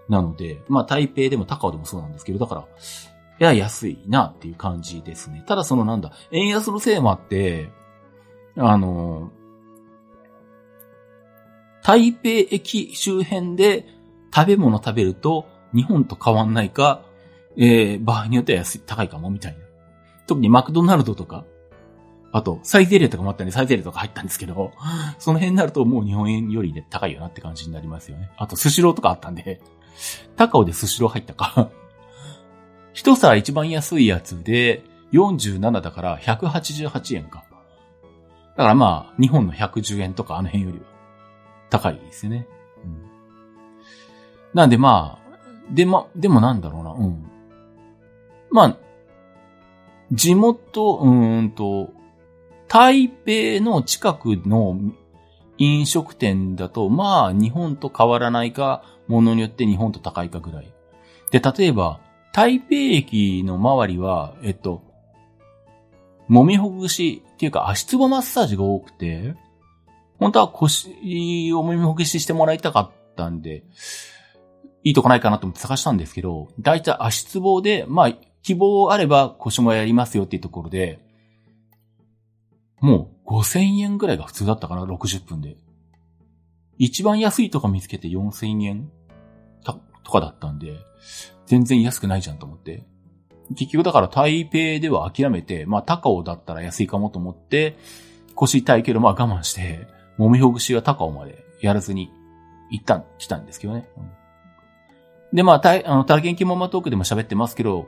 なので、まあ台北でも高尾でもそうなんですけど、だから、いや、安いなっていう感じですね。ただそのなんだ、円安のせいもあって、あの、台北駅周辺で食べ物食べると日本と変わんないか、えー、場合によっては安い、高いかもみたいな。特にマクドナルドとか、あと、サイゼリアとかもあったんで、サイゼリアとか入ったんですけど、その辺になるともう日本円よりね、高いよなって感じになりますよね。あと、スシローとかあったんで、高尾でスシロー入ったか。一皿一番安いやつで、47だから188円か。だからまあ、日本の110円とかあの辺よりは高いですよね。うん、なんでまあ、でま、でもなんだろうな、うん。まあ、地元、うんと、台北の近くの飲食店だと、まあ、日本と変わらないか、ものによって日本と高いかぐらい。で、例えば、台北駅の周りは、えっと、揉みほぐしっていうか足つぼマッサージが多くて、本当は腰を揉みほぐししてもらいたかったんで、いいとこないかなと思って探したんですけど、だいたい足つぼで、まあ、希望あれば腰もやりますよっていうところで、もう5000円ぐらいが普通だったかな、60分で。一番安いとこ見つけて4000円とかだったんで、全然安くないじゃんと思って。結局だから台北では諦めて、まあ高尾だったら安いかもと思って、腰痛いけどまあ我慢して、もみほぐしは高尾までやらずに行った、来たんですけどね。うん、で、まあ、たあの、タラケンキモマトークでも喋ってますけど、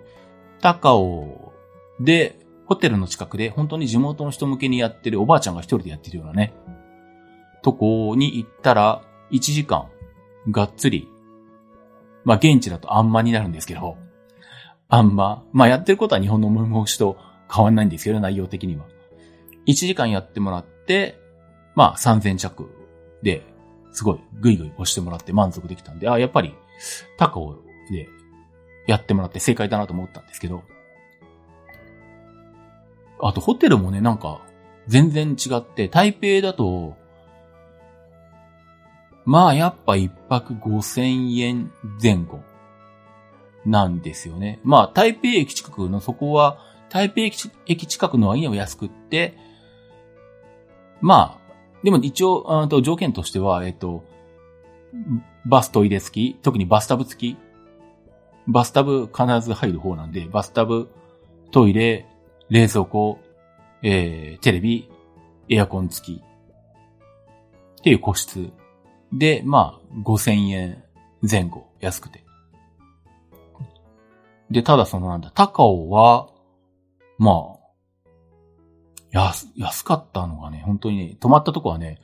高尾で、ホテルの近くで本当に地元の人向けにやってるおばあちゃんが一人でやってるようなね、とこに行ったら、1時間、がっつり、まあ、現地だとあんまになるんですけど、あんま、まあ、やってることは日本のムームしと変わんないんですけど、内容的には。1時間やってもらって、まあ、3000着で、すごい、ぐいぐい押してもらって満足できたんで、あ、やっぱり、高尾でやってもらって正解だなと思ったんですけど、あとホテルもね、なんか、全然違って、台北だと、まあやっぱ一泊5000円前後なんですよね。まあ台北駅近くのそこは、台北駅近くの割には安くって、まあ、でも一応、と条件としては、えっと、バストイレ付き、特にバスタブ付き、バスタブ必ず入る方なんで、バスタブ、トイレ、冷蔵庫、えー、テレビ、エアコン付き。っていう個室。で、まあ、5000円前後、安くて。で、ただそのなんだ、高尾は、まあ、安、安かったのがね、本当にね、泊まったとこはね、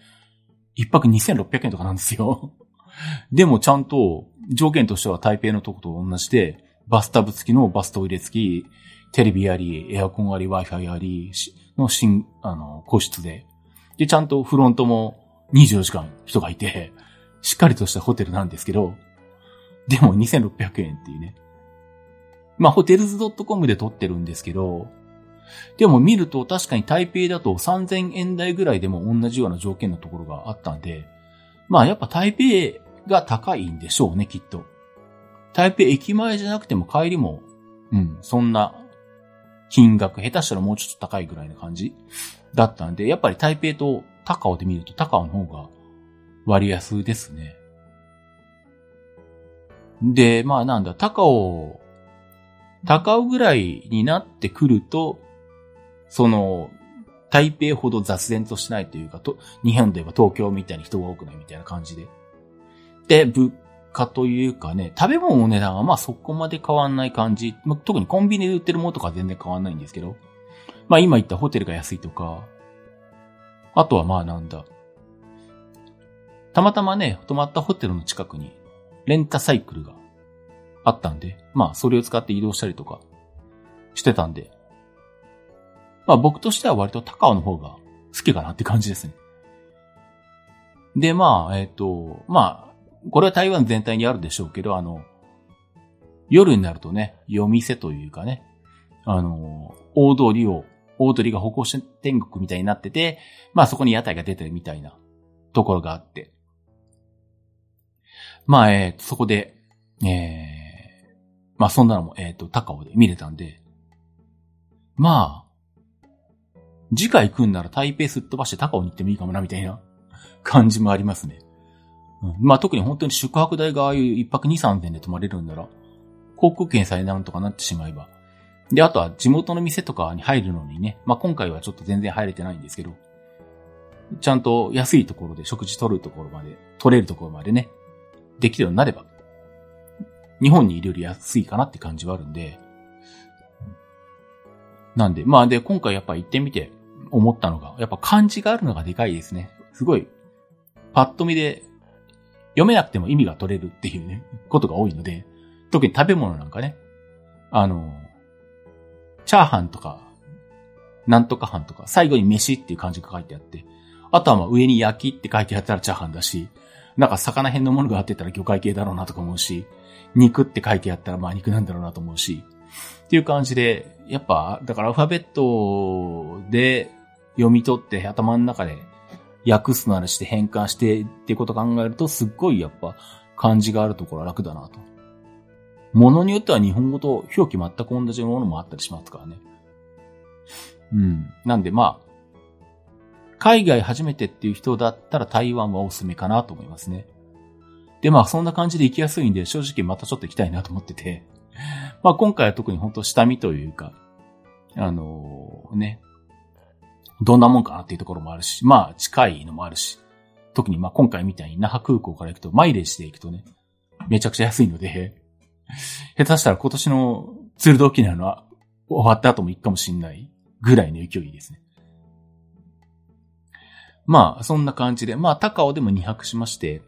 一泊2600円とかなんですよ。でもちゃんと、条件としては台北のとこと同じで、バスタブ付きのバストイレ付き、テレビあり、エアコンあり、Wi-Fi あり、の新、あの、個室で。で、ちゃんとフロントも24時間人がいて、しっかりとしたホテルなんですけど、でも2600円っていうね。まあ、ホテルズ .com で撮ってるんですけど、でも見ると確かに台北だと3000円台ぐらいでも同じような条件のところがあったんで、まあやっぱ台北が高いんでしょうね、きっと。台北駅前じゃなくても帰りも、うん、そんな金額、下手したらもうちょっと高いぐらいな感じだったんで、やっぱり台北と高尾で見ると高尾の方が割安ですね。で、まあなんだ、高尾、高尾ぐらいになってくると、その、台北ほど雑然としないというか、と、日本で言えば東京みたいに人が多くないみたいな感じで。で、物価というかね、食べ物の値段はまあそこまで変わんない感じ。まあ、特にコンビニで売ってるものとか全然変わんないんですけど。まあ今言ったホテルが安いとか、あとはまあなんだ。たまたまね、泊まったホテルの近くにレンタサイクルがあったんで、まあそれを使って移動したりとかしてたんで、まあ僕としては割と高尾の方が好きかなって感じですね。で、まあ、えっ、ー、と、まあ、これは台湾全体にあるでしょうけど、あの、夜になるとね、夜店というかね、あの、大通りを大鳥が歩行者天国みたいになってて、まあそこに屋台が出てるみたいなところがあって。まあ、えー、そこで、えー、まあそんなのも、えっ、ー、と、高尾で見れたんで、まあ、次回来んなら台北すっ飛ばして高尾に行ってもいいかもな、みたいな感じもありますね。うん、まあ特に本当に宿泊代がああいう一泊二三千で泊まれるんなら、航空券さえなんとかなってしまえば。で、あとは地元の店とかに入るのにね、まあ今回はちょっと全然入れてないんですけど、ちゃんと安いところで食事取るところまで、取れるところまでね、できるようになれば、日本にいるより安いかなって感じはあるんで、なんで、まあで、今回やっぱ行ってみて思ったのが、やっぱ漢字があるのがでかいですね。すごい、パッと見で読めなくても意味が取れるっていうね、ことが多いので、特に食べ物なんかね、あの、チャーハンとか、なんとか飯とか、最後に飯っていう漢字が書いてあって、あとはまあ上に焼きって書いてあったらチャーハンだし、なんか魚辺のものがあってたら魚介系だろうなとか思うし、肉って書いてあったらまあ肉なんだろうなと思うし、っていう感じで、やっぱ、だからアルファベットで読み取って頭の中で訳すならして変換してっていうことを考えると、すっごいやっぱ漢字があるところは楽だなと。ものによっては日本語と表記全く同じものもあったりしますからね。うん。なんでまあ、海外初めてっていう人だったら台湾はおすすめかなと思いますね。でまあそんな感じで行きやすいんで正直またちょっと行きたいなと思ってて。まあ今回は特に本当下見というか、あのー、ね、どんなもんかなっていうところもあるし、まあ近いのもあるし、特にまあ今回みたいに那覇空港から行くと、マイレージで行くとね、めちゃくちゃ安いので、下手したら今年のツールド沖縄のは終わった後も行くかもしんないぐらいの勢いですね。まあ、そんな感じで、まあ、高尾でも2泊しまして、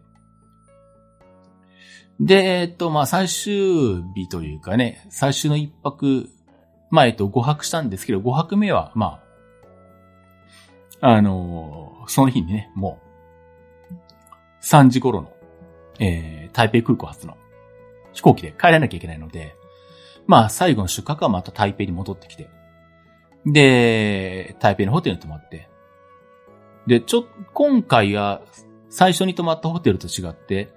で、えっと、まあ、最終日というかね、最終の1泊、まあ、えっと、5泊したんですけど、5泊目は、まあ、あのー、その日にね、もう、3時頃の、えー、台北空港発の飛行機で帰らなきゃいけないので、まあ、最後の出荷はまた台北に戻ってきて、で、台北のホテルに泊まって、で、ちょ、今回は最初に泊まったホテルと違って、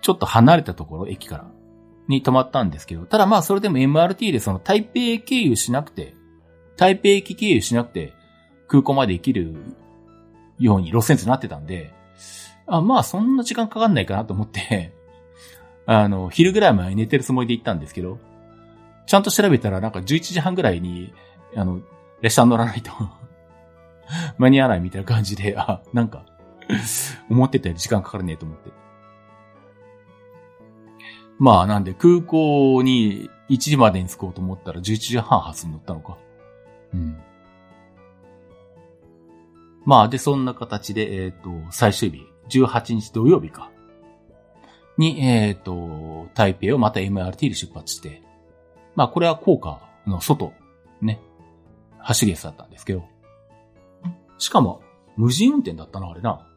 ちょっと離れたところ、駅から、に泊まったんですけど、ただまあそれでも MRT でその台北経由しなくて、台北駅経由しなくて空港まで行けるように路線図になってたんで、あまあそんな時間かかんないかなと思って あの、昼ぐらいまで寝てるつもりで行ったんですけど、ちゃんと調べたらなんか11時半ぐらいに、あの、列車に乗らないと 間に合わないみたいな感じで、あ、なんか思ってたより時間かかるねと思って。まあ、なんで空港に1時までに着こうと思ったら11時半発に乗ったのか。うん。まあ、で、そんな形で、えっ、ー、と、最終日、18日土曜日か。に、えっ、ー、と、台北をまた MRT で出発して、まあ、これは効果の外、ね、走りやすだったんですけど、しかも、無人運転だったな、あれな。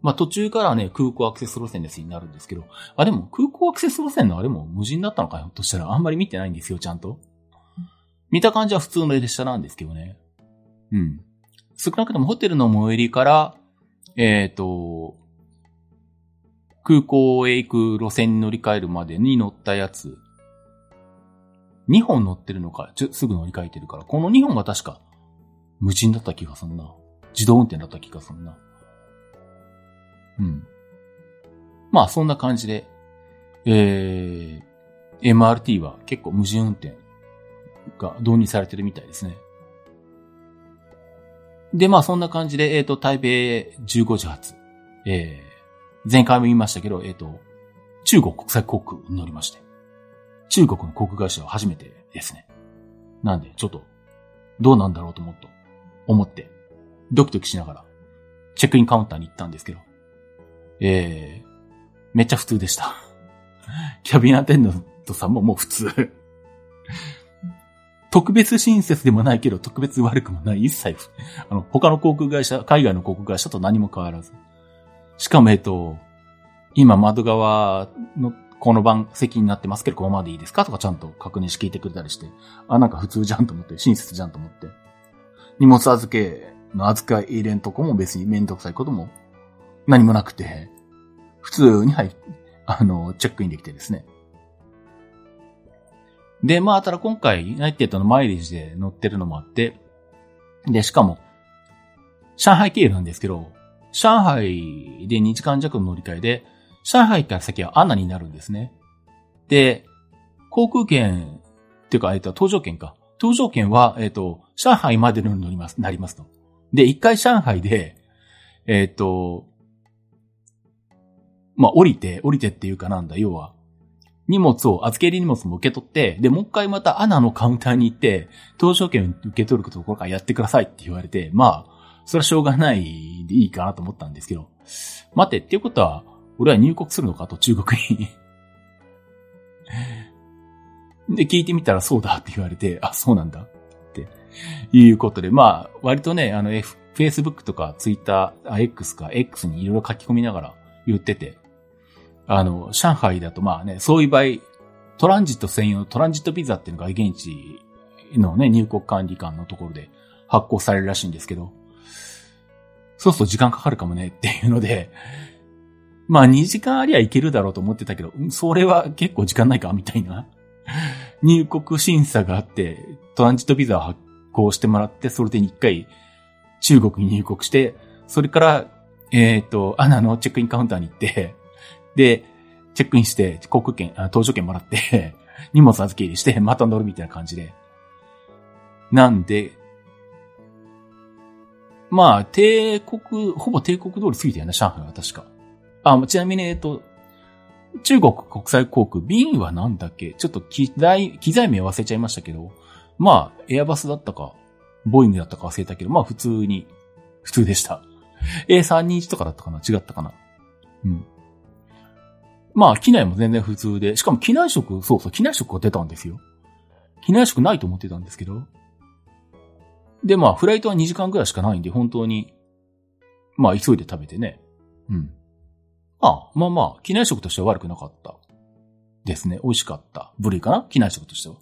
まあ、途中からね、空港アクセス路線ですになるんですけど、あ、でも空港アクセス路線のあれも無人だったのかよとしたらあんまり見てないんですよ、ちゃんと。見た感じは普通の列車なんですけどね。うん。少なくともホテルの最寄りから、えっ、ー、と、空港へ行く路線に乗り換えるまでに乗ったやつ、2本乗ってるのか、すぐ乗り換えてるから、この2本が確か無人だった気がすんな。自動運転だった気がすんな。うん。まあ、そんな感じで、えー、MRT は結構無人運転が導入されてるみたいですね。で、まあ、そんな感じで、えっ、ー、と、台北15時発、えー、前回も言いましたけど、えっ、ー、と、中国国際航空に乗りまして、中国の航空会社は初めてですね。なんで、ちょっと、どうなんだろうと思っと、思って、ドキドキしながら、チェックインカウンターに行ったんですけど、えー、めっちゃ普通でした。キャビンアテンダントさんももう普通。特別親切でもないけど、特別悪くもない。一切、あの、他の航空会社、海外の航空会社と何も変わらず。しかも、えっと、今窓側のこの番席になってますけど、このままでいいですか？とかちゃんと確認して聞いてくれたりして、あ、なんか普通じゃんと思って、親切じゃんと思って。荷物預けの扱い入れんとこも別にめんどくさいことも何もなくて、普通に入っあの、チェックインできてですね。で、まあ、ただ今回、ユナイテッドのマイレージで乗ってるのもあって、で、しかも、上海経由なんですけど、上海で2時間弱の乗り換えで、上海から先はアナになるんですね。で、航空券、っていうか、えっと、搭乗券か。搭乗券は、えっと、上海までの乗ります、なりますと。で、一回上海で、えっと、まあ、降りて、降りてっていうかなんだ、要は、荷物を、預け入り荷物も受け取って、で、もう一回またアナのカウンターに行って、搭乗券受け取るところからやってくださいって言われて、まあ、それはしょうがないでいいかなと思ったんですけど、待て、っていうことは、俺は入国するのかと中国に。で、聞いてみたらそうだって言われて、あ、そうなんだ。いうことで、まあ、割とね、あの、F、Facebook とか Twitter、X か X にいろいろ書き込みながら言ってて、あの、上海だとまあね、そういう場合、トランジット専用のトランジットビザっていうのが現地のね、入国管理官のところで発行されるらしいんですけど、そうすると時間かかるかもねっていうので、まあ2時間ありゃいけるだろうと思ってたけど、それは結構時間ないかみたいな。入国審査があって、トランジットビザを発行してもらって、それで一回中国に入国して、それから、えっ、ー、と、アナのチェックインカウンターに行って、で、チェックインして、航空券、搭乗券もらって 荷物預け入れして、また乗るみたいな感じで。なんで、まあ、帝国、ほぼ帝国通り過ぎたよね、上海は確か。あ、ちなみに、えっと、中国国際航空、便はなんだっけ？ちょっと機材、機材名忘れちゃいましたけど、まあ、エアバスだったか、ボーイングだったか忘れたけど、まあ普通に、普通でした。A321 とかだったかな？違ったかな？うん。まあ、機内も全然普通で、しかも機内食、そうそう、機内食が出たんですよ。機内食ないと思ってたんですけど。で、まあ、フライトは2時間ぐらいしかないんで、本当に、まあ、急いで食べてね。うん。ああ、まあまあ、機内食としては悪くなかった。ですね。美味しかった。部類かな？機内食としては。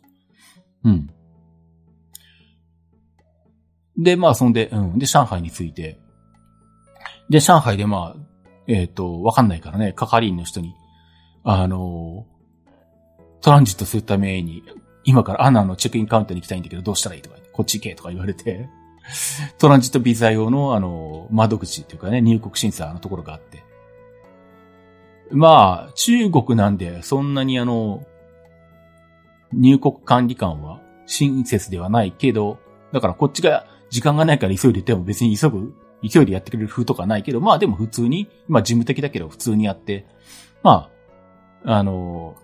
うん。で、まあ、そんで、うん。で、上海について。で、上海でまあ、えっ、ー、と、わかんないからね、係員の人に、あの、トランジットするために、今からアナのチェックインカウンターに行きたいんだけどどうしたらいいとか、こっち行けとか言われて、トランジットビザ用のあの、窓口っていうかね、入国審査のところがあって。まあ、中国なんで、そんなにあの、入国管理官は親切ではないけど、だからこっちが時間がないから急いでても別に急ぐ、勢いでやってくれる風とかないけど、まあでも普通に、まあ事務的だけど普通にやって、まあ、あの、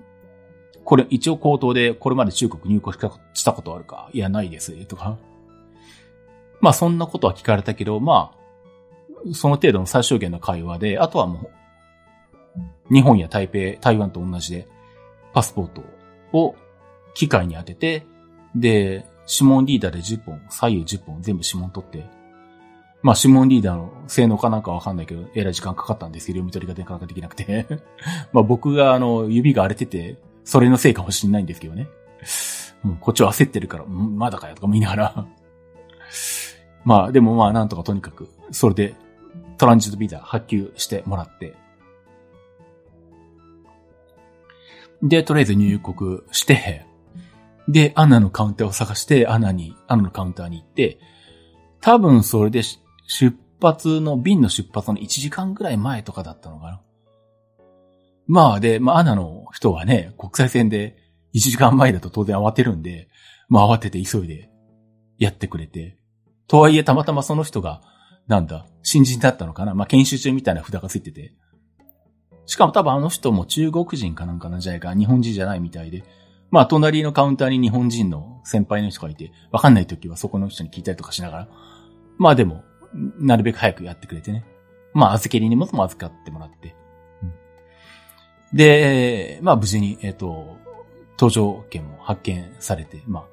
これ、一応口頭で、これまで中国入国したことあるかいや、ないです、とか。まあ、そんなことは聞かれたけど、まあ、その程度の最小限の会話で、あとはもう、日本や台北、台湾と同じで、パスポートを機械に当てて、で、指紋リーダーで10本、左右10本全部指紋取って、まあ、指紋リーダーの性能かなんかわかんないけど、えらい時間かかったんですけど、読み取りがなかなかできなくて まあ、僕があの、指が荒れてて、それのせいかもしれないんですけどね。う、こっちは焦ってるから、まだかよとか見ながら まあ、でもまあ、なんとかとにかく、それで、トランジットビザ発給してもらって。で、とりあえず入国して、で、アナのカウンターを探して、アナに、アナのカウンターに行って、多分それで出発の、便の出発の1時間ぐらい前とかだったのかな。まあで、まあアナの人はね、国際線で1時間前だと当然慌てるんで、まあ慌てて急いでやってくれて。とはいえたまたまその人が、なんだ、新人だったのかなまあ研修中みたいな札がついてて。しかも多分あの人も中国人かなんかなんじゃないか、日本人じゃないみたいで。まあ隣のカウンターに日本人の先輩の人がいて、わかんない時はそこの人に聞いたりとかしながら、まあでも、なるべく早くやってくれてね。まあ、預けり荷物も預かってもらって。うん、で、まあ無事に、えっ、ー、と、搭乗券も発見されて、ま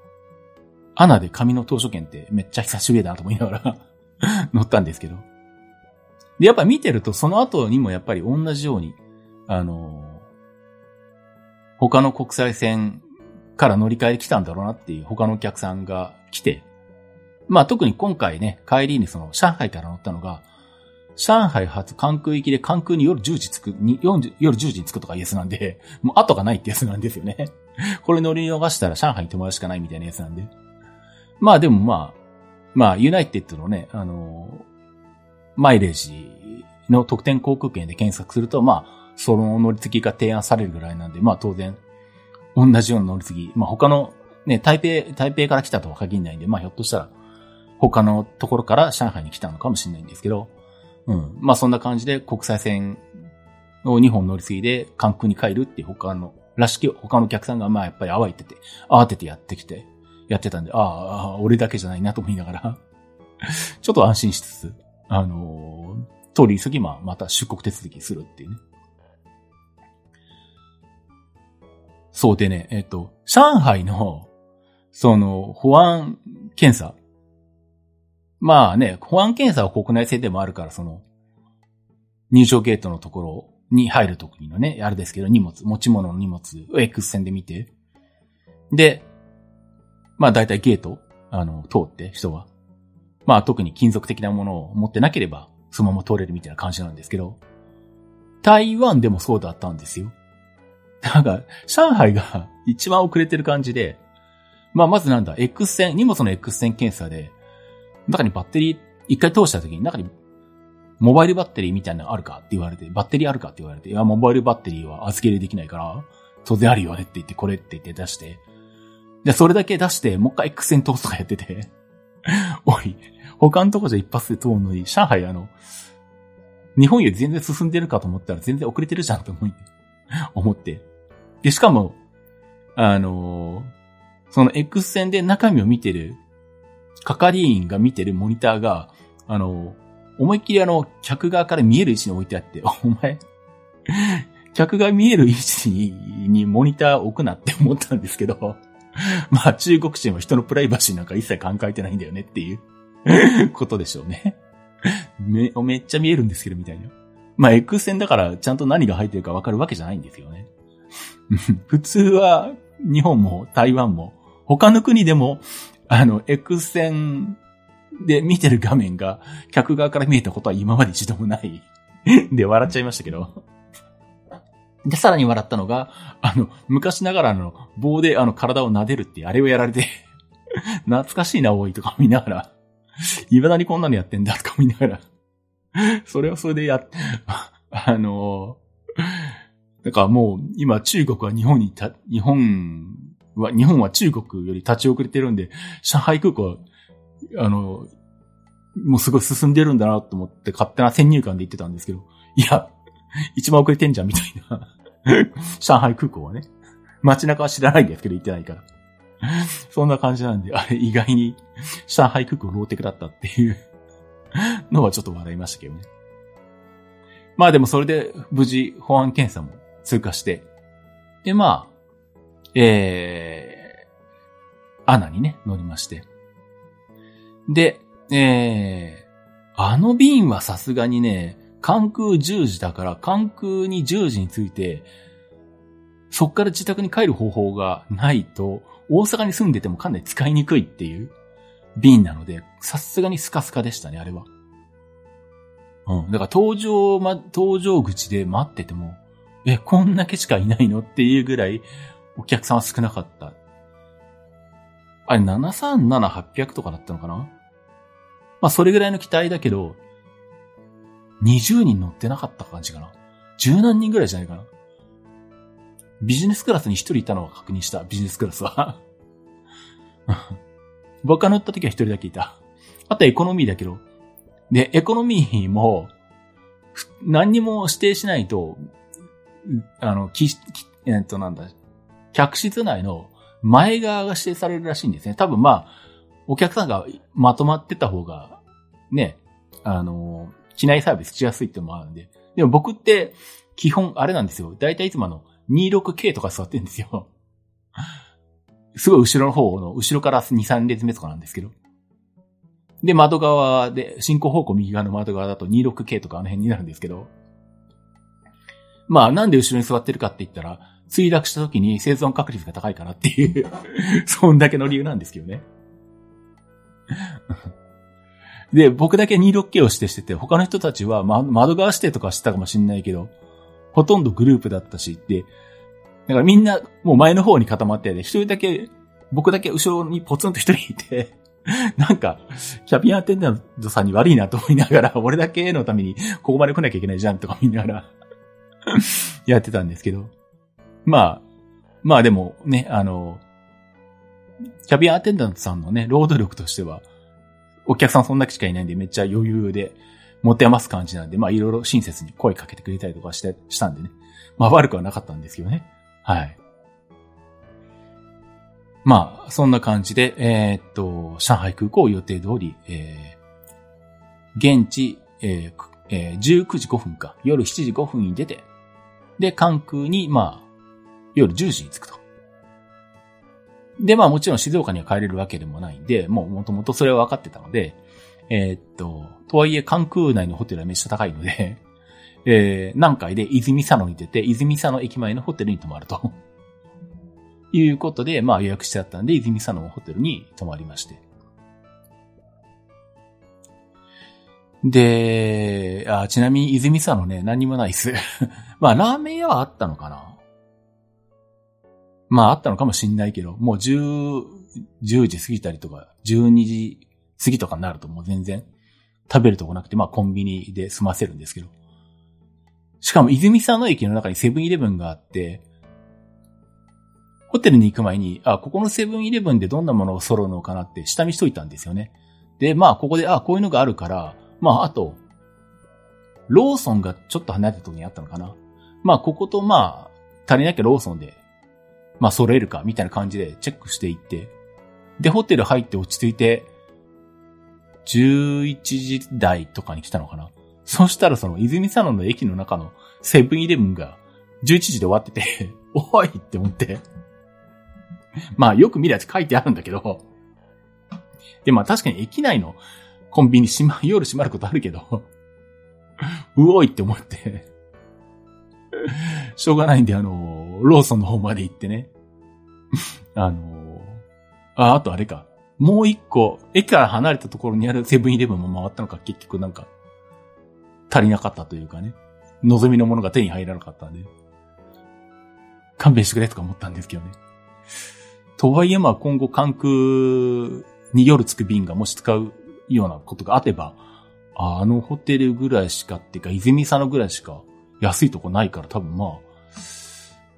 あ、アナで紙の搭乗券ってめっちゃ久しぶりだなと思いながら 乗ったんですけど。で、やっぱ見てるとその後にもやっぱり同じように、あの他の国際線から乗り換えで来たんだろうなっていう他のお客さんが来て、まあ特に今回ね、帰りにその上海から乗ったのが、上海発関空行きで関空に夜10時着く、に夜10時に着くとかいうやつなんで、もう後がないってやつなんですよね。これ乗り逃したら上海に泊まるしかないみたいなやつなんで。まあでもまあ、まあユナイテッドのね、あのマイレージの特典航空券で検索すると、まあ、その乗り継ぎが提案されるぐらいなんで、まあ当然、同じような乗り継ぎ、まあ他のね、台北、台北から来たとは限らないんで、まあひょっとしたら、他のところから上海に来たのかもしれないんですけど、うん。まあそんな感じで国際線を2本乗り継いで関空に帰るっていう他の、らしき他のお客さんがまあやっぱり慌てて、慌ててやってきて、やってたんで、ああ、俺だけじゃないなと思いながら ちょっと安心しつつ、あのー、通り急ぎまあまた出国手続きするっていうね。そうでね、えっ、と、上海の、その、保安検査。まあね、保安検査は国内線でもあるから、その、入場ゲートのところに入るときのね、あれですけど、荷物、持ち物の荷物を X 線で見て、で、まあ大体ゲート、あの、通って人は、まあ特に金属的なものを持ってなければ、そのまま通れるみたいな感じなんですけど、台湾でもそうだったんですよ。なんか、上海が 一番遅れてる感じで、まあまずなんだ、X 線、荷物の X 線検査で、中にバッテリー、一回通した時に中にモバイルバッテリーみたいなのあるか？って言われて、バッテリーあるか？って言われて、いや、モバイルバッテリーは預け入れできないから、当然あるよねって言って、これって言って出して、で、それだけ出して、もう一回 X 線通すとかやってて、おい、他のとこじゃ一発で通るのに、上海あの、日本より全然進んでるかと思ったら全然遅れてるじゃんと思って、思って。で、しかも、あのー、その X 線で中身を見てる係員が見てるモニターが、あの、思いっきりあの、客側から見える位置に置いてあって、お前、客が見える位置にモニター置くなって 思ったんですけど、まあ中国人は人のプライバシーなんか一切考えてないんだよねっていう ことでしょうね。め、めっちゃ見えるんですけど、みたいな。まあ X 線だからちゃんと何が入ってるかわかるわけじゃないんですよね。普通は日本も台湾も他の国でもあの、X 線で見てる画面が客側から見えたことは今まで一度もない。で、笑っちゃいましたけど。で、さらに笑ったのが、あの、昔ながらの棒であの体を撫でるってあれをやられて 懐かしいな、多いとか見ながら、未だにこんなのやってんだとか見ながら、それはそれでや、あの、だからもう今中国は日本にた、日本は、日本は中国より立ち遅れてるんで、上海空港は、あの、もうすごい進んでるんだなと思って勝手な先入観で言ってたんですけど、いや、一番遅れてんじゃんみたいな。上海空港はね。街中は知らないんですけど行ってないから。そんな感じなんで、あれ意外に上海空港ローテクだったっていうのはちょっと笑いましたけどね。まあでもそれで無事保安検査も通過して、でまあ、えー、アナにね、乗りまして。で、えー、あの便はさすがにね、関空10時だから、関空に10時に着いて、そっから自宅に帰る方法がないと、大阪に住んでてもかなり使いにくいっていう便なので、さすがにスカスカでしたね、あれは。うん。だから搭乗、ま、搭乗口で待ってても、え、こんだけしかいないのっていうぐらい、お客さんは少なかった。あれ、737、800とかだったのかな？まあ、それぐらいの期待だけど、20人乗ってなかった感じかな？十何人ぐらいじゃないかな？ビジネスクラスに一人いたのは確認した、ビジネスクラスは。僕が乗った時は一人だけいた。あとエコノミーだけど。で、エコノミーも、何にも指定しないと、あの、き、えっと、なんだ、客室内の前側が指定されるらしいんですね。多分まあ、お客さんがまとまってた方が、ね、あの、機内サービスしやすいってのもあるんで。でも僕って、基本、あれなんですよ。だいたいいつもあの、26K とか座ってるんですよ。すごい後ろの方の、後ろから2、3列目とかなんですけど。で、窓側で、進行方向右側の窓側だと 26K とかあの辺になるんですけど。まあ、なんで後ろに座ってるかって言ったら、墜落した時に生存確率が高いからっていう そんだけの理由なんですけどね。で、僕だけ 26K を指定してて、他の人たちは、ま、窓側指定とかしてたかもしんないけど、ほとんどグループだったし、で、だからみんなもう前の方に固まってて、一人だけ、僕だけ後ろにポツンと一人いて、なんか、キャビンアテンダントさんに悪いなと思いながら、俺だけのためにここまで来なきゃいけないじゃんとか見ながら やってたんですけど。まあ、まあでもね、あの、キャビンアテンダントさんのね、労働力としては、お客さんそんだけしかいないんでめっちゃ余裕で持て余す感じなんで、まあいろいろ親切に声かけてくれたりとかして、したんでね。まあ悪くはなかったんですけどね。はい。まあ、そんな感じで、えー、っと、上海空港予定通り、えー、現地、えーえー、19時5分か、夜7時5分に出て、で、関空に、まあ、夜10時に着くと。で、まあもちろん静岡には帰れるわけでもないんで、もうもともとそれは分かってたので、えー、っと、とはいえ関空内のホテルはめっちゃ高いので、えー、南海で泉佐野に出て、泉佐野駅前のホテルに泊まると。いうことで、まあ予約してあったんで、泉佐野のホテルに泊まりまして。で、あちなみに泉佐野ね、何もないっす。まあラーメン屋はあったのかなまああったのかもしんないけど、もう10、10時過ぎたりとか、12時過ぎとかになるともう全然食べるとこなくて、まあコンビニで済ませるんですけど。しかも泉佐野駅の中にセブンイレブンがあって、ホテルに行く前に、あ、ここのセブンイレブンでどんなものを揃うのかなって下見しといたんですよね。で、まあ、ここで、あ、こういうのがあるから、まあ、あと、ローソンがちょっと離れたところにあったのかな。まあ、ここと、まあ、足りなきゃローソンで、まあ、揃えるか、みたいな感じでチェックしていって、で、ホテル入って落ち着いて、11時台とかに来たのかな。そしたらその泉佐野の駅の中のセブンイレブンが11時で終わってて おいって思ってまあよく見るやつ書いてあるんだけど、で、まあ確かに駅内のコンビニ閉ま、夜閉まることあるけど、うおいって思ってしょうがないんで、あの、ローソンの方まで行ってね。あの、あ、あとあれか。もう一個、駅から離れたところにあるセブンイレブンも回ったのか、結局なんか、足りなかったというかね。望みのものが手に入らなかったんで。勘弁してくれとか思ったんですけどね。とはいえまあ今後関空に夜着く便がもし使うようなことがあれば、あのホテルぐらいしかっていうか、泉佐野ぐらいしか安いとこないから多分ま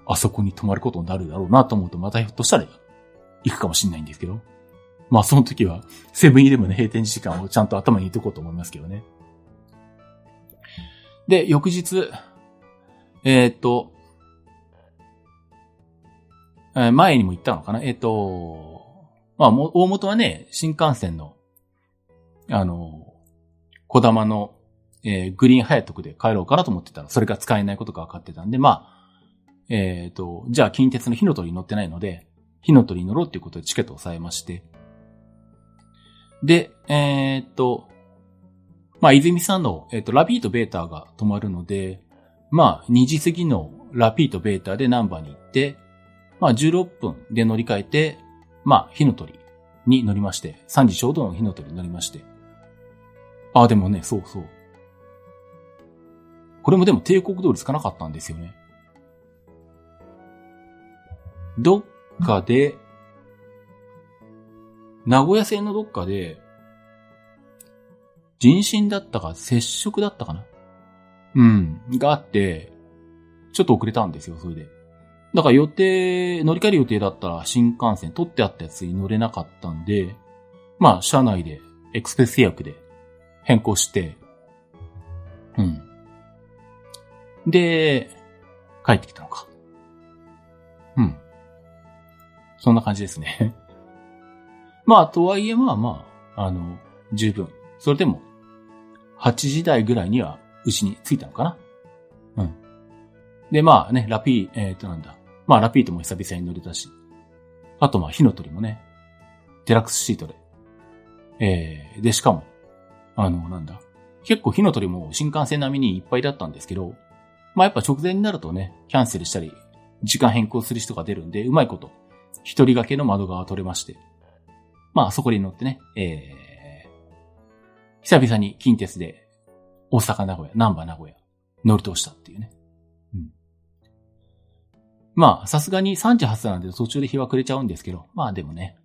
あ、あそこに泊まることになるだろうなと思うと、またひょっとしたら行くかもしんないんですけど。まあその時は、セブンイレブンの閉店時間をちゃんと頭に入れておこうと思いますけどね。で、翌日、えー、っと、前にも言ったのかなえっ、と、まあ、大元はね、新幹線の、あの、小玉の、えー、グリーンハヤトクで帰ろうかなと思ってたら、それが使えないことが分かってたんで、まあ、えっ、ー、と、じゃあ近鉄の火の鳥に乗ってないので、火の鳥に乗ろうっていうことでチケットを抑えまして、で、えっ、と、まあ、泉さんの、えっ、と、ラピートベーターが止まるので、まあ、2時過ぎのラピートベーターでナンバーに行って、まあ16分で乗り換えて、まあ火の鳥に乗りまして、3時ちょうどの火の鳥に乗りまして。あ、でもね、そうそう。これもでも帝国通りつかなかったんですよね。どっかで、名古屋線のどっかで、人身だったか接触だったかな？うん。があって、ちょっと遅れたんですよ、それで。だから予定、乗り換える予定だったら新幹線取ってあったやつに乗れなかったんで、まあ、車内でエクスプレス予約で変更して、うん。で、帰ってきたのか。うん。そんな感じですね。まあ、とはいえまあまあ、あの、十分。それでも、8時台ぐらいには、うちに着いたのかな。うん。で、まあね、ラピー、えっ、ー、となんだ。まあ、ラピートも久々に乗れたし。あと、まあ、火の鳥もね、デラックスシートで。えー、で、しかも、あの、なんだ。結構火の鳥も新幹線並みにいっぱいだったんですけど、まあ、やっぱ直前になるとね、キャンセルしたり、時間変更する人が出るんで、うまいこと、一人掛けの窓側取れまして。まあ、そこに乗ってね、えー、久々に近鉄で、大阪名古屋、南波名古屋、乗り通したっていうね。うん。まあ、さすがに3時発なんで途中で日は暮れちゃうんですけど、まあでもね、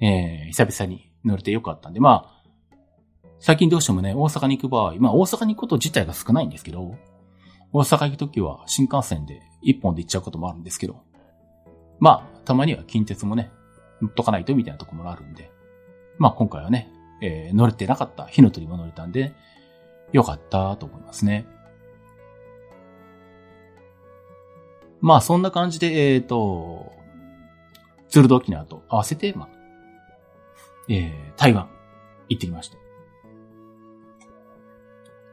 えー、久々に乗れてよかったんで、まあ、最近どうしてもね、大阪に行く場合、まあ大阪に行くこと自体が少ないんですけど、大阪行くときは新幹線で一本で行っちゃうこともあるんですけど、まあ、たまには近鉄もね、乗っとかないとみたいなとこもあるんで、まあ今回はね、えー、乗れてなかった火の鳥も乗れたんで、よかったと思いますね。まあそんな感じで、えっ、ー、と、ツールド沖縄と合わせて、まあ、えー、台湾行ってきました。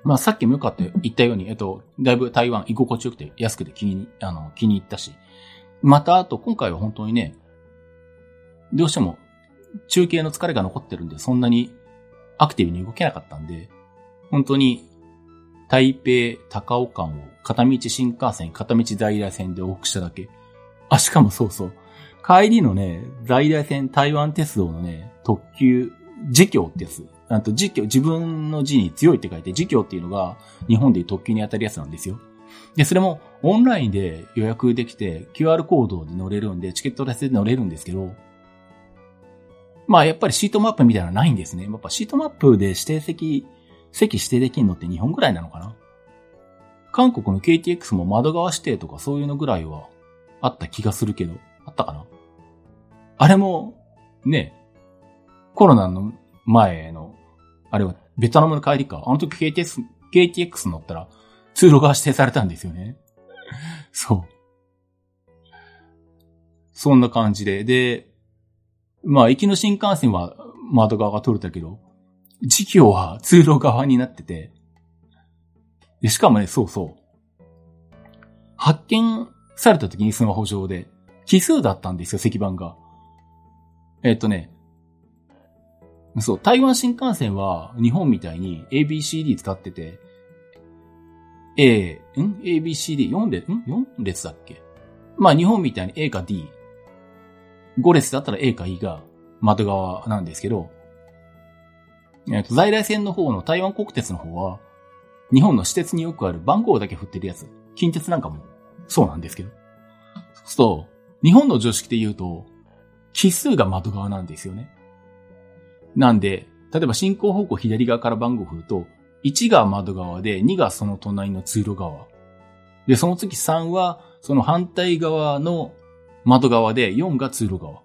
まあさっきもよかった言ったように、えっと、だいぶ台湾居心地よくて安くて気に、あの、気に入ったし、またあと今回は本当にね、どうしても中継の疲れが残ってるんで、そんなにアクティブに動けなかったんで、本当に台北、高尾間を片道新幹線、片道在来線で往復しただけ。あ、しかもそうそう。帰りのね、在来線台湾鉄道のね、特急、自強ってやつ。あと、自強、自分の字に強いって書いて、自強っていうのが日本でいう特急に当たるやつなんですよ。で、それもオンラインで予約できて、QR コードで乗れるんで、チケットレスで乗れるんですけど、まあやっぱりシートマップみたいなのはないんですね。やっぱシートマップで指定席、席指定できるのって日本ぐらいなのかな？韓国の KTX も窓側指定とかそういうのぐらいはあった気がするけど、あったかな？あれも、ね、コロナの前のあれはベトナムの帰りか。あの時 KTX、KTX 乗ったら通路が指定されたんですよね。そう。そんな感じで。で、まあ、行きの新幹線は窓側が取れたけど、時期は通路側になってて、で、しかもね、そうそう。発見された時にスマホ上で、奇数だったんですよ、石板が。えっとね、そう、台湾新幹線は日本みたいに ABCD 使ってて、A、ん ?ABCD4 列、ん ?4 列だっけ？まあ日本みたいに A か D。5列だったら A か E が窓側なんですけど、えっと、在来線の方の台湾国鉄の方は、日本の私鉄によくある番号だけ振ってるやつ。近鉄なんかもそうなんですけど。そうすると、日本の常識で言うと、奇数が窓側なんですよね。なんで、例えば進行方向左側から番号振ると、1が窓側で、2がその隣の通路側。で、その次3は、その反対側の窓側で、4が通路側。っ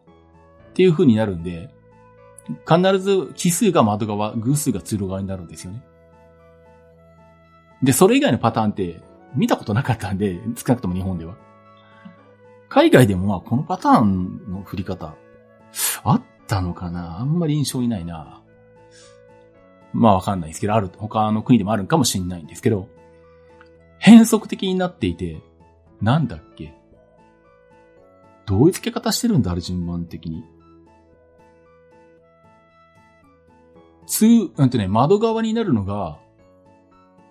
ていう風になるんで、必ず奇数が窓側、偶数が通路側になるんですよね。で、それ以外のパターンって見たことなかったんで、少なくとも日本では。海外でもまあこのパターンの振り方、あったのかな？あんまり印象にないな。まあわかんないですけど、ある、他の国でもあるかもしれないんですけど、変則的になっていて、なんだっけ？どういう付け方してるんだあれ順番的に？通、うんとね、窓側になるのが、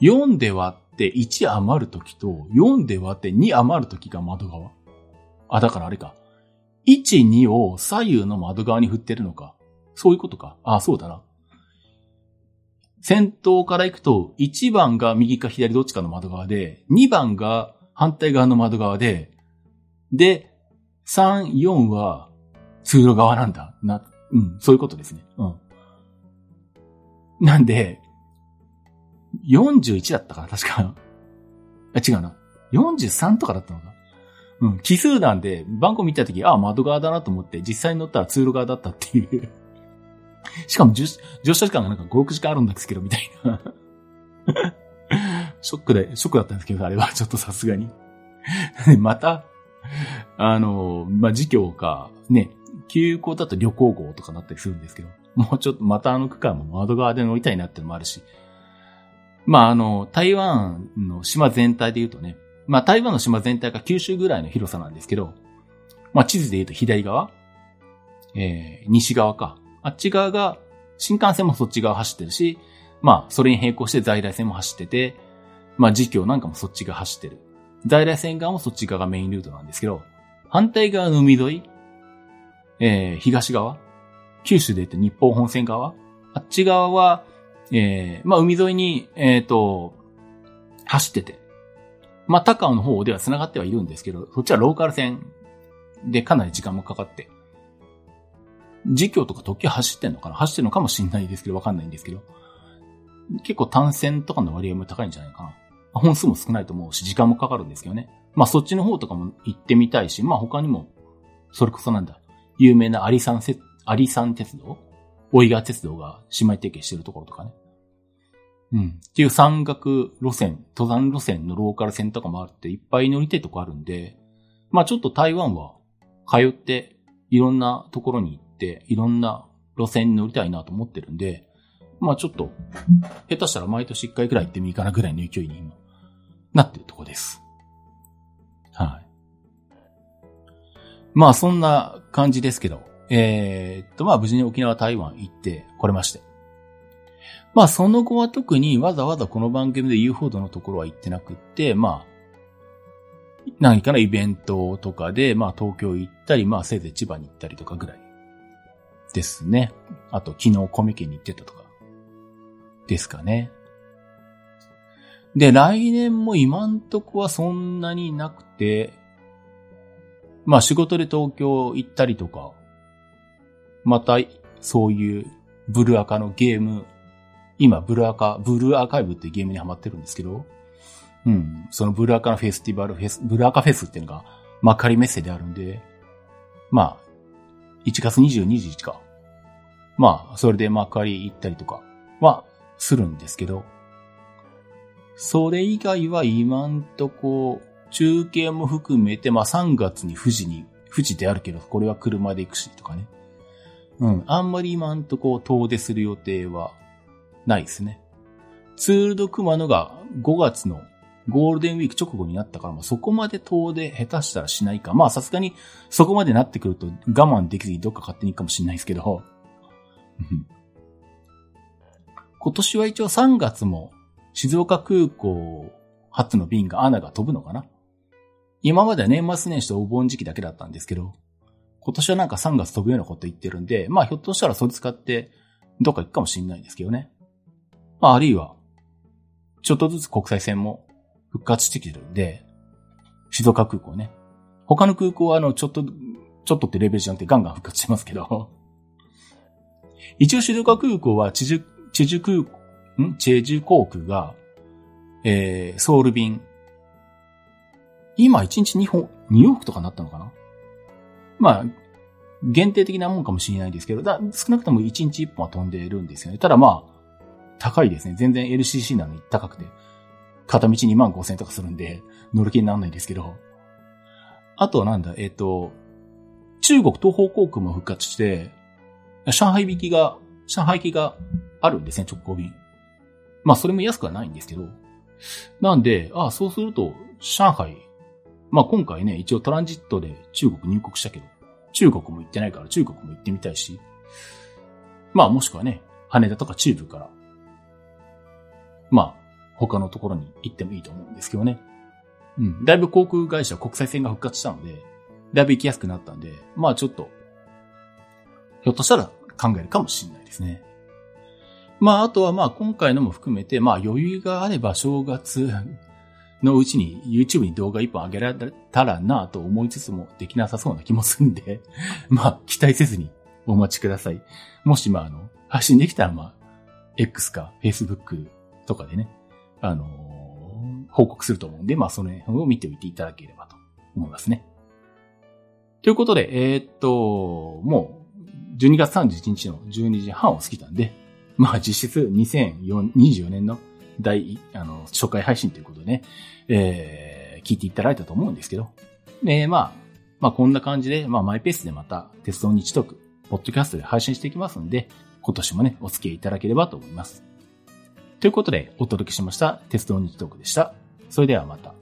4で割って1余るときと、4で割って2余るときが窓側。あ、だからあれか。1、2を左右の窓側に振ってるのか？そういうことか？あ、そうだな。先頭から行くと、1番が右か左どっちかの窓側で、2番が反対側の窓側で、で、3、4は通路側なんだ。な、うん、そういうことですね。うん。なんで、41だったかな、確か。あ、違うな。43とかだったのか？うん、奇数なんで、番号見たとき、ああ、窓側だなと思って、実際に乗ったら通路側だったっていう。しかも、乗車時間がなんか5、6時間あるんですけど、みたいな。ショックで、ショックだったんですけど、あれはちょっとさすがに。また、あの、まあ、事業か、ね、休校だと旅行号とかなったりするんですけど、もうちょっとまたあの区間も窓側で乗りたいなってのもあるし、まあ、あの、台湾の島全体で言うとね、まあ台湾の島全体が九州ぐらいの広さなんですけど、まあ地図で言うと左側、えー、西側か。あっち側が、新幹線もそっち側走ってるし、まあそれに並行して在来線も走ってて、まあ時況なんかもそっち側走ってる。在来線側もそっち側がメインルートなんですけど、反対側の海沿い、えー、東側、九州で言って日本本線側、あっち側は、えー、まあ海沿いに、えっ、ー、と、走ってて、まあ高尾の方では繋がってはいるんですけど、そっちはローカル線でかなり時間もかかって、時況とか特急走ってんのかな？走ってるのかもしんないですけど、わかんないんですけど、結構単線とかの割合も高いんじゃないかな。本数も少ないと思うし、時間もかかるんですけどね。まあそっちの方とかも行ってみたいし、まあ他にも、それこそなんだ、有名なアリサン、アリサン鉄道？大井川鉄道が姉妹提携してるところとかね。うん。っていう山岳路線、登山路線のローカル線とかもあっていっぱい乗りたいとこあるんで、まあちょっと台湾は通っていろんなところに行っていろんな路線に乗りたいなと思ってるんで、まあちょっと、下手したら毎年一回くらい行ってもいいかなぐらいの勢いに今、なってるとこです。はい。まあそんな感じですけど、えー、っとまあ無事に沖縄台湾行ってこれまして。まあその後は特にわざわざこの番組で言うほどのところは行ってなくって、まあ、何かのイベントとかで、まあ東京行ったり、まあせいぜい千葉に行ったりとかぐらいですね。あと昨日コミケに行ってたとか、ですかね。で、来年も今んとこはそんなになくて、まあ仕事で東京行ったりとか、またそういうブルアカのゲーム、今ブルーアカ、ブルーアーカイブっていうゲームにハマってるんですけど、うん、そのブルーアカのフェスティバルフェス、ブルーアカフェスっていうのが幕張メッセであるんで、まあ、1月22日か。まあ、それで幕張行ったりとかはするんですけど、それ以外は今んとこ、中継も含めて、まあ3月に富士に、富士であるけど、これは車で行くし、とかね。うん。あんまり今んとこ遠出する予定はないですね。ツールド熊野が5月のゴールデンウィーク直後になったから、まあ、そこまで遠出下手したらしないか。まあさすがにそこまでなってくると我慢できずにどっか勝手に行くかもしれないですけど。今年は一応3月も静岡空港初の便がアナが飛ぶのかな今までは年末年始とお盆時期だけだったんですけど、今年はなんか3月飛ぶようなこと言ってるんで、まあひょっとしたらそれ使ってどっか行くかもしれないですけどね。まああるいは、ちょっとずつ国際線も復活してきてるんで、静岡空港ね。他の空港はあの、ちょっと、ちょっとってレベルじゃなくてガンガン復活してますけど、一応静岡空港は地樹、地樹空港、ん？チェジュ航空が、えー、ソウル便。今1日2本、2往復とかなったのかな？まあ、限定的なもんかもしれないですけど、だ少なくとも1日1本は飛んでいるんですよね。ただまあ、高いですね。全然 LCC なのに高くて。片道2万5千とかするんで、乗る気にならないんですけど。あとはなんだ、えっ、ー、と、中国東方航空も復活して、上海引きが、上海行きがあるんですね、直行便。まあ、それも安くはないんですけど。なんで、ああ、そうすると、上海、まあ今回ね、一応トランジットで中国入国したけど、中国も行ってないから中国も行ってみたいし、まあもしくはね、羽田とか中部から、まあ、他のところに行ってもいいと思うんですけどね。うん。だいぶ航空会社国際線が復活したので、だいぶ行きやすくなったんで、まあちょっと、ひょっとしたら考えるかもしれないですね。まあ、あとはまあ、今回のも含めて、まあ、余裕があれば正月のうちに YouTube に動画一本上げられたらなと思いつつもできなさそうな気もするんで まあ、期待せずにお待ちください。もし、まあ、あの、発信できたら、まあ、X か Facebook とかでね、あのー、報告すると思うんで、まあ、その辺を見ておいていただければと思いますね。ということで、えー、っと、もう、12月31日の12時半を過ぎたんで、まあ実質2024年の第、あの、初回配信ということでね、えー、聞いていただいたと思うんですけど、えー、まあ、まあこんな感じで、まあマイペースでまた鉄道日トーク、ポッドキャストで配信していきますんで、今年もね、お付き合いいただければと思います。ということで、お届けしました鉄道日トークでした。それではまた。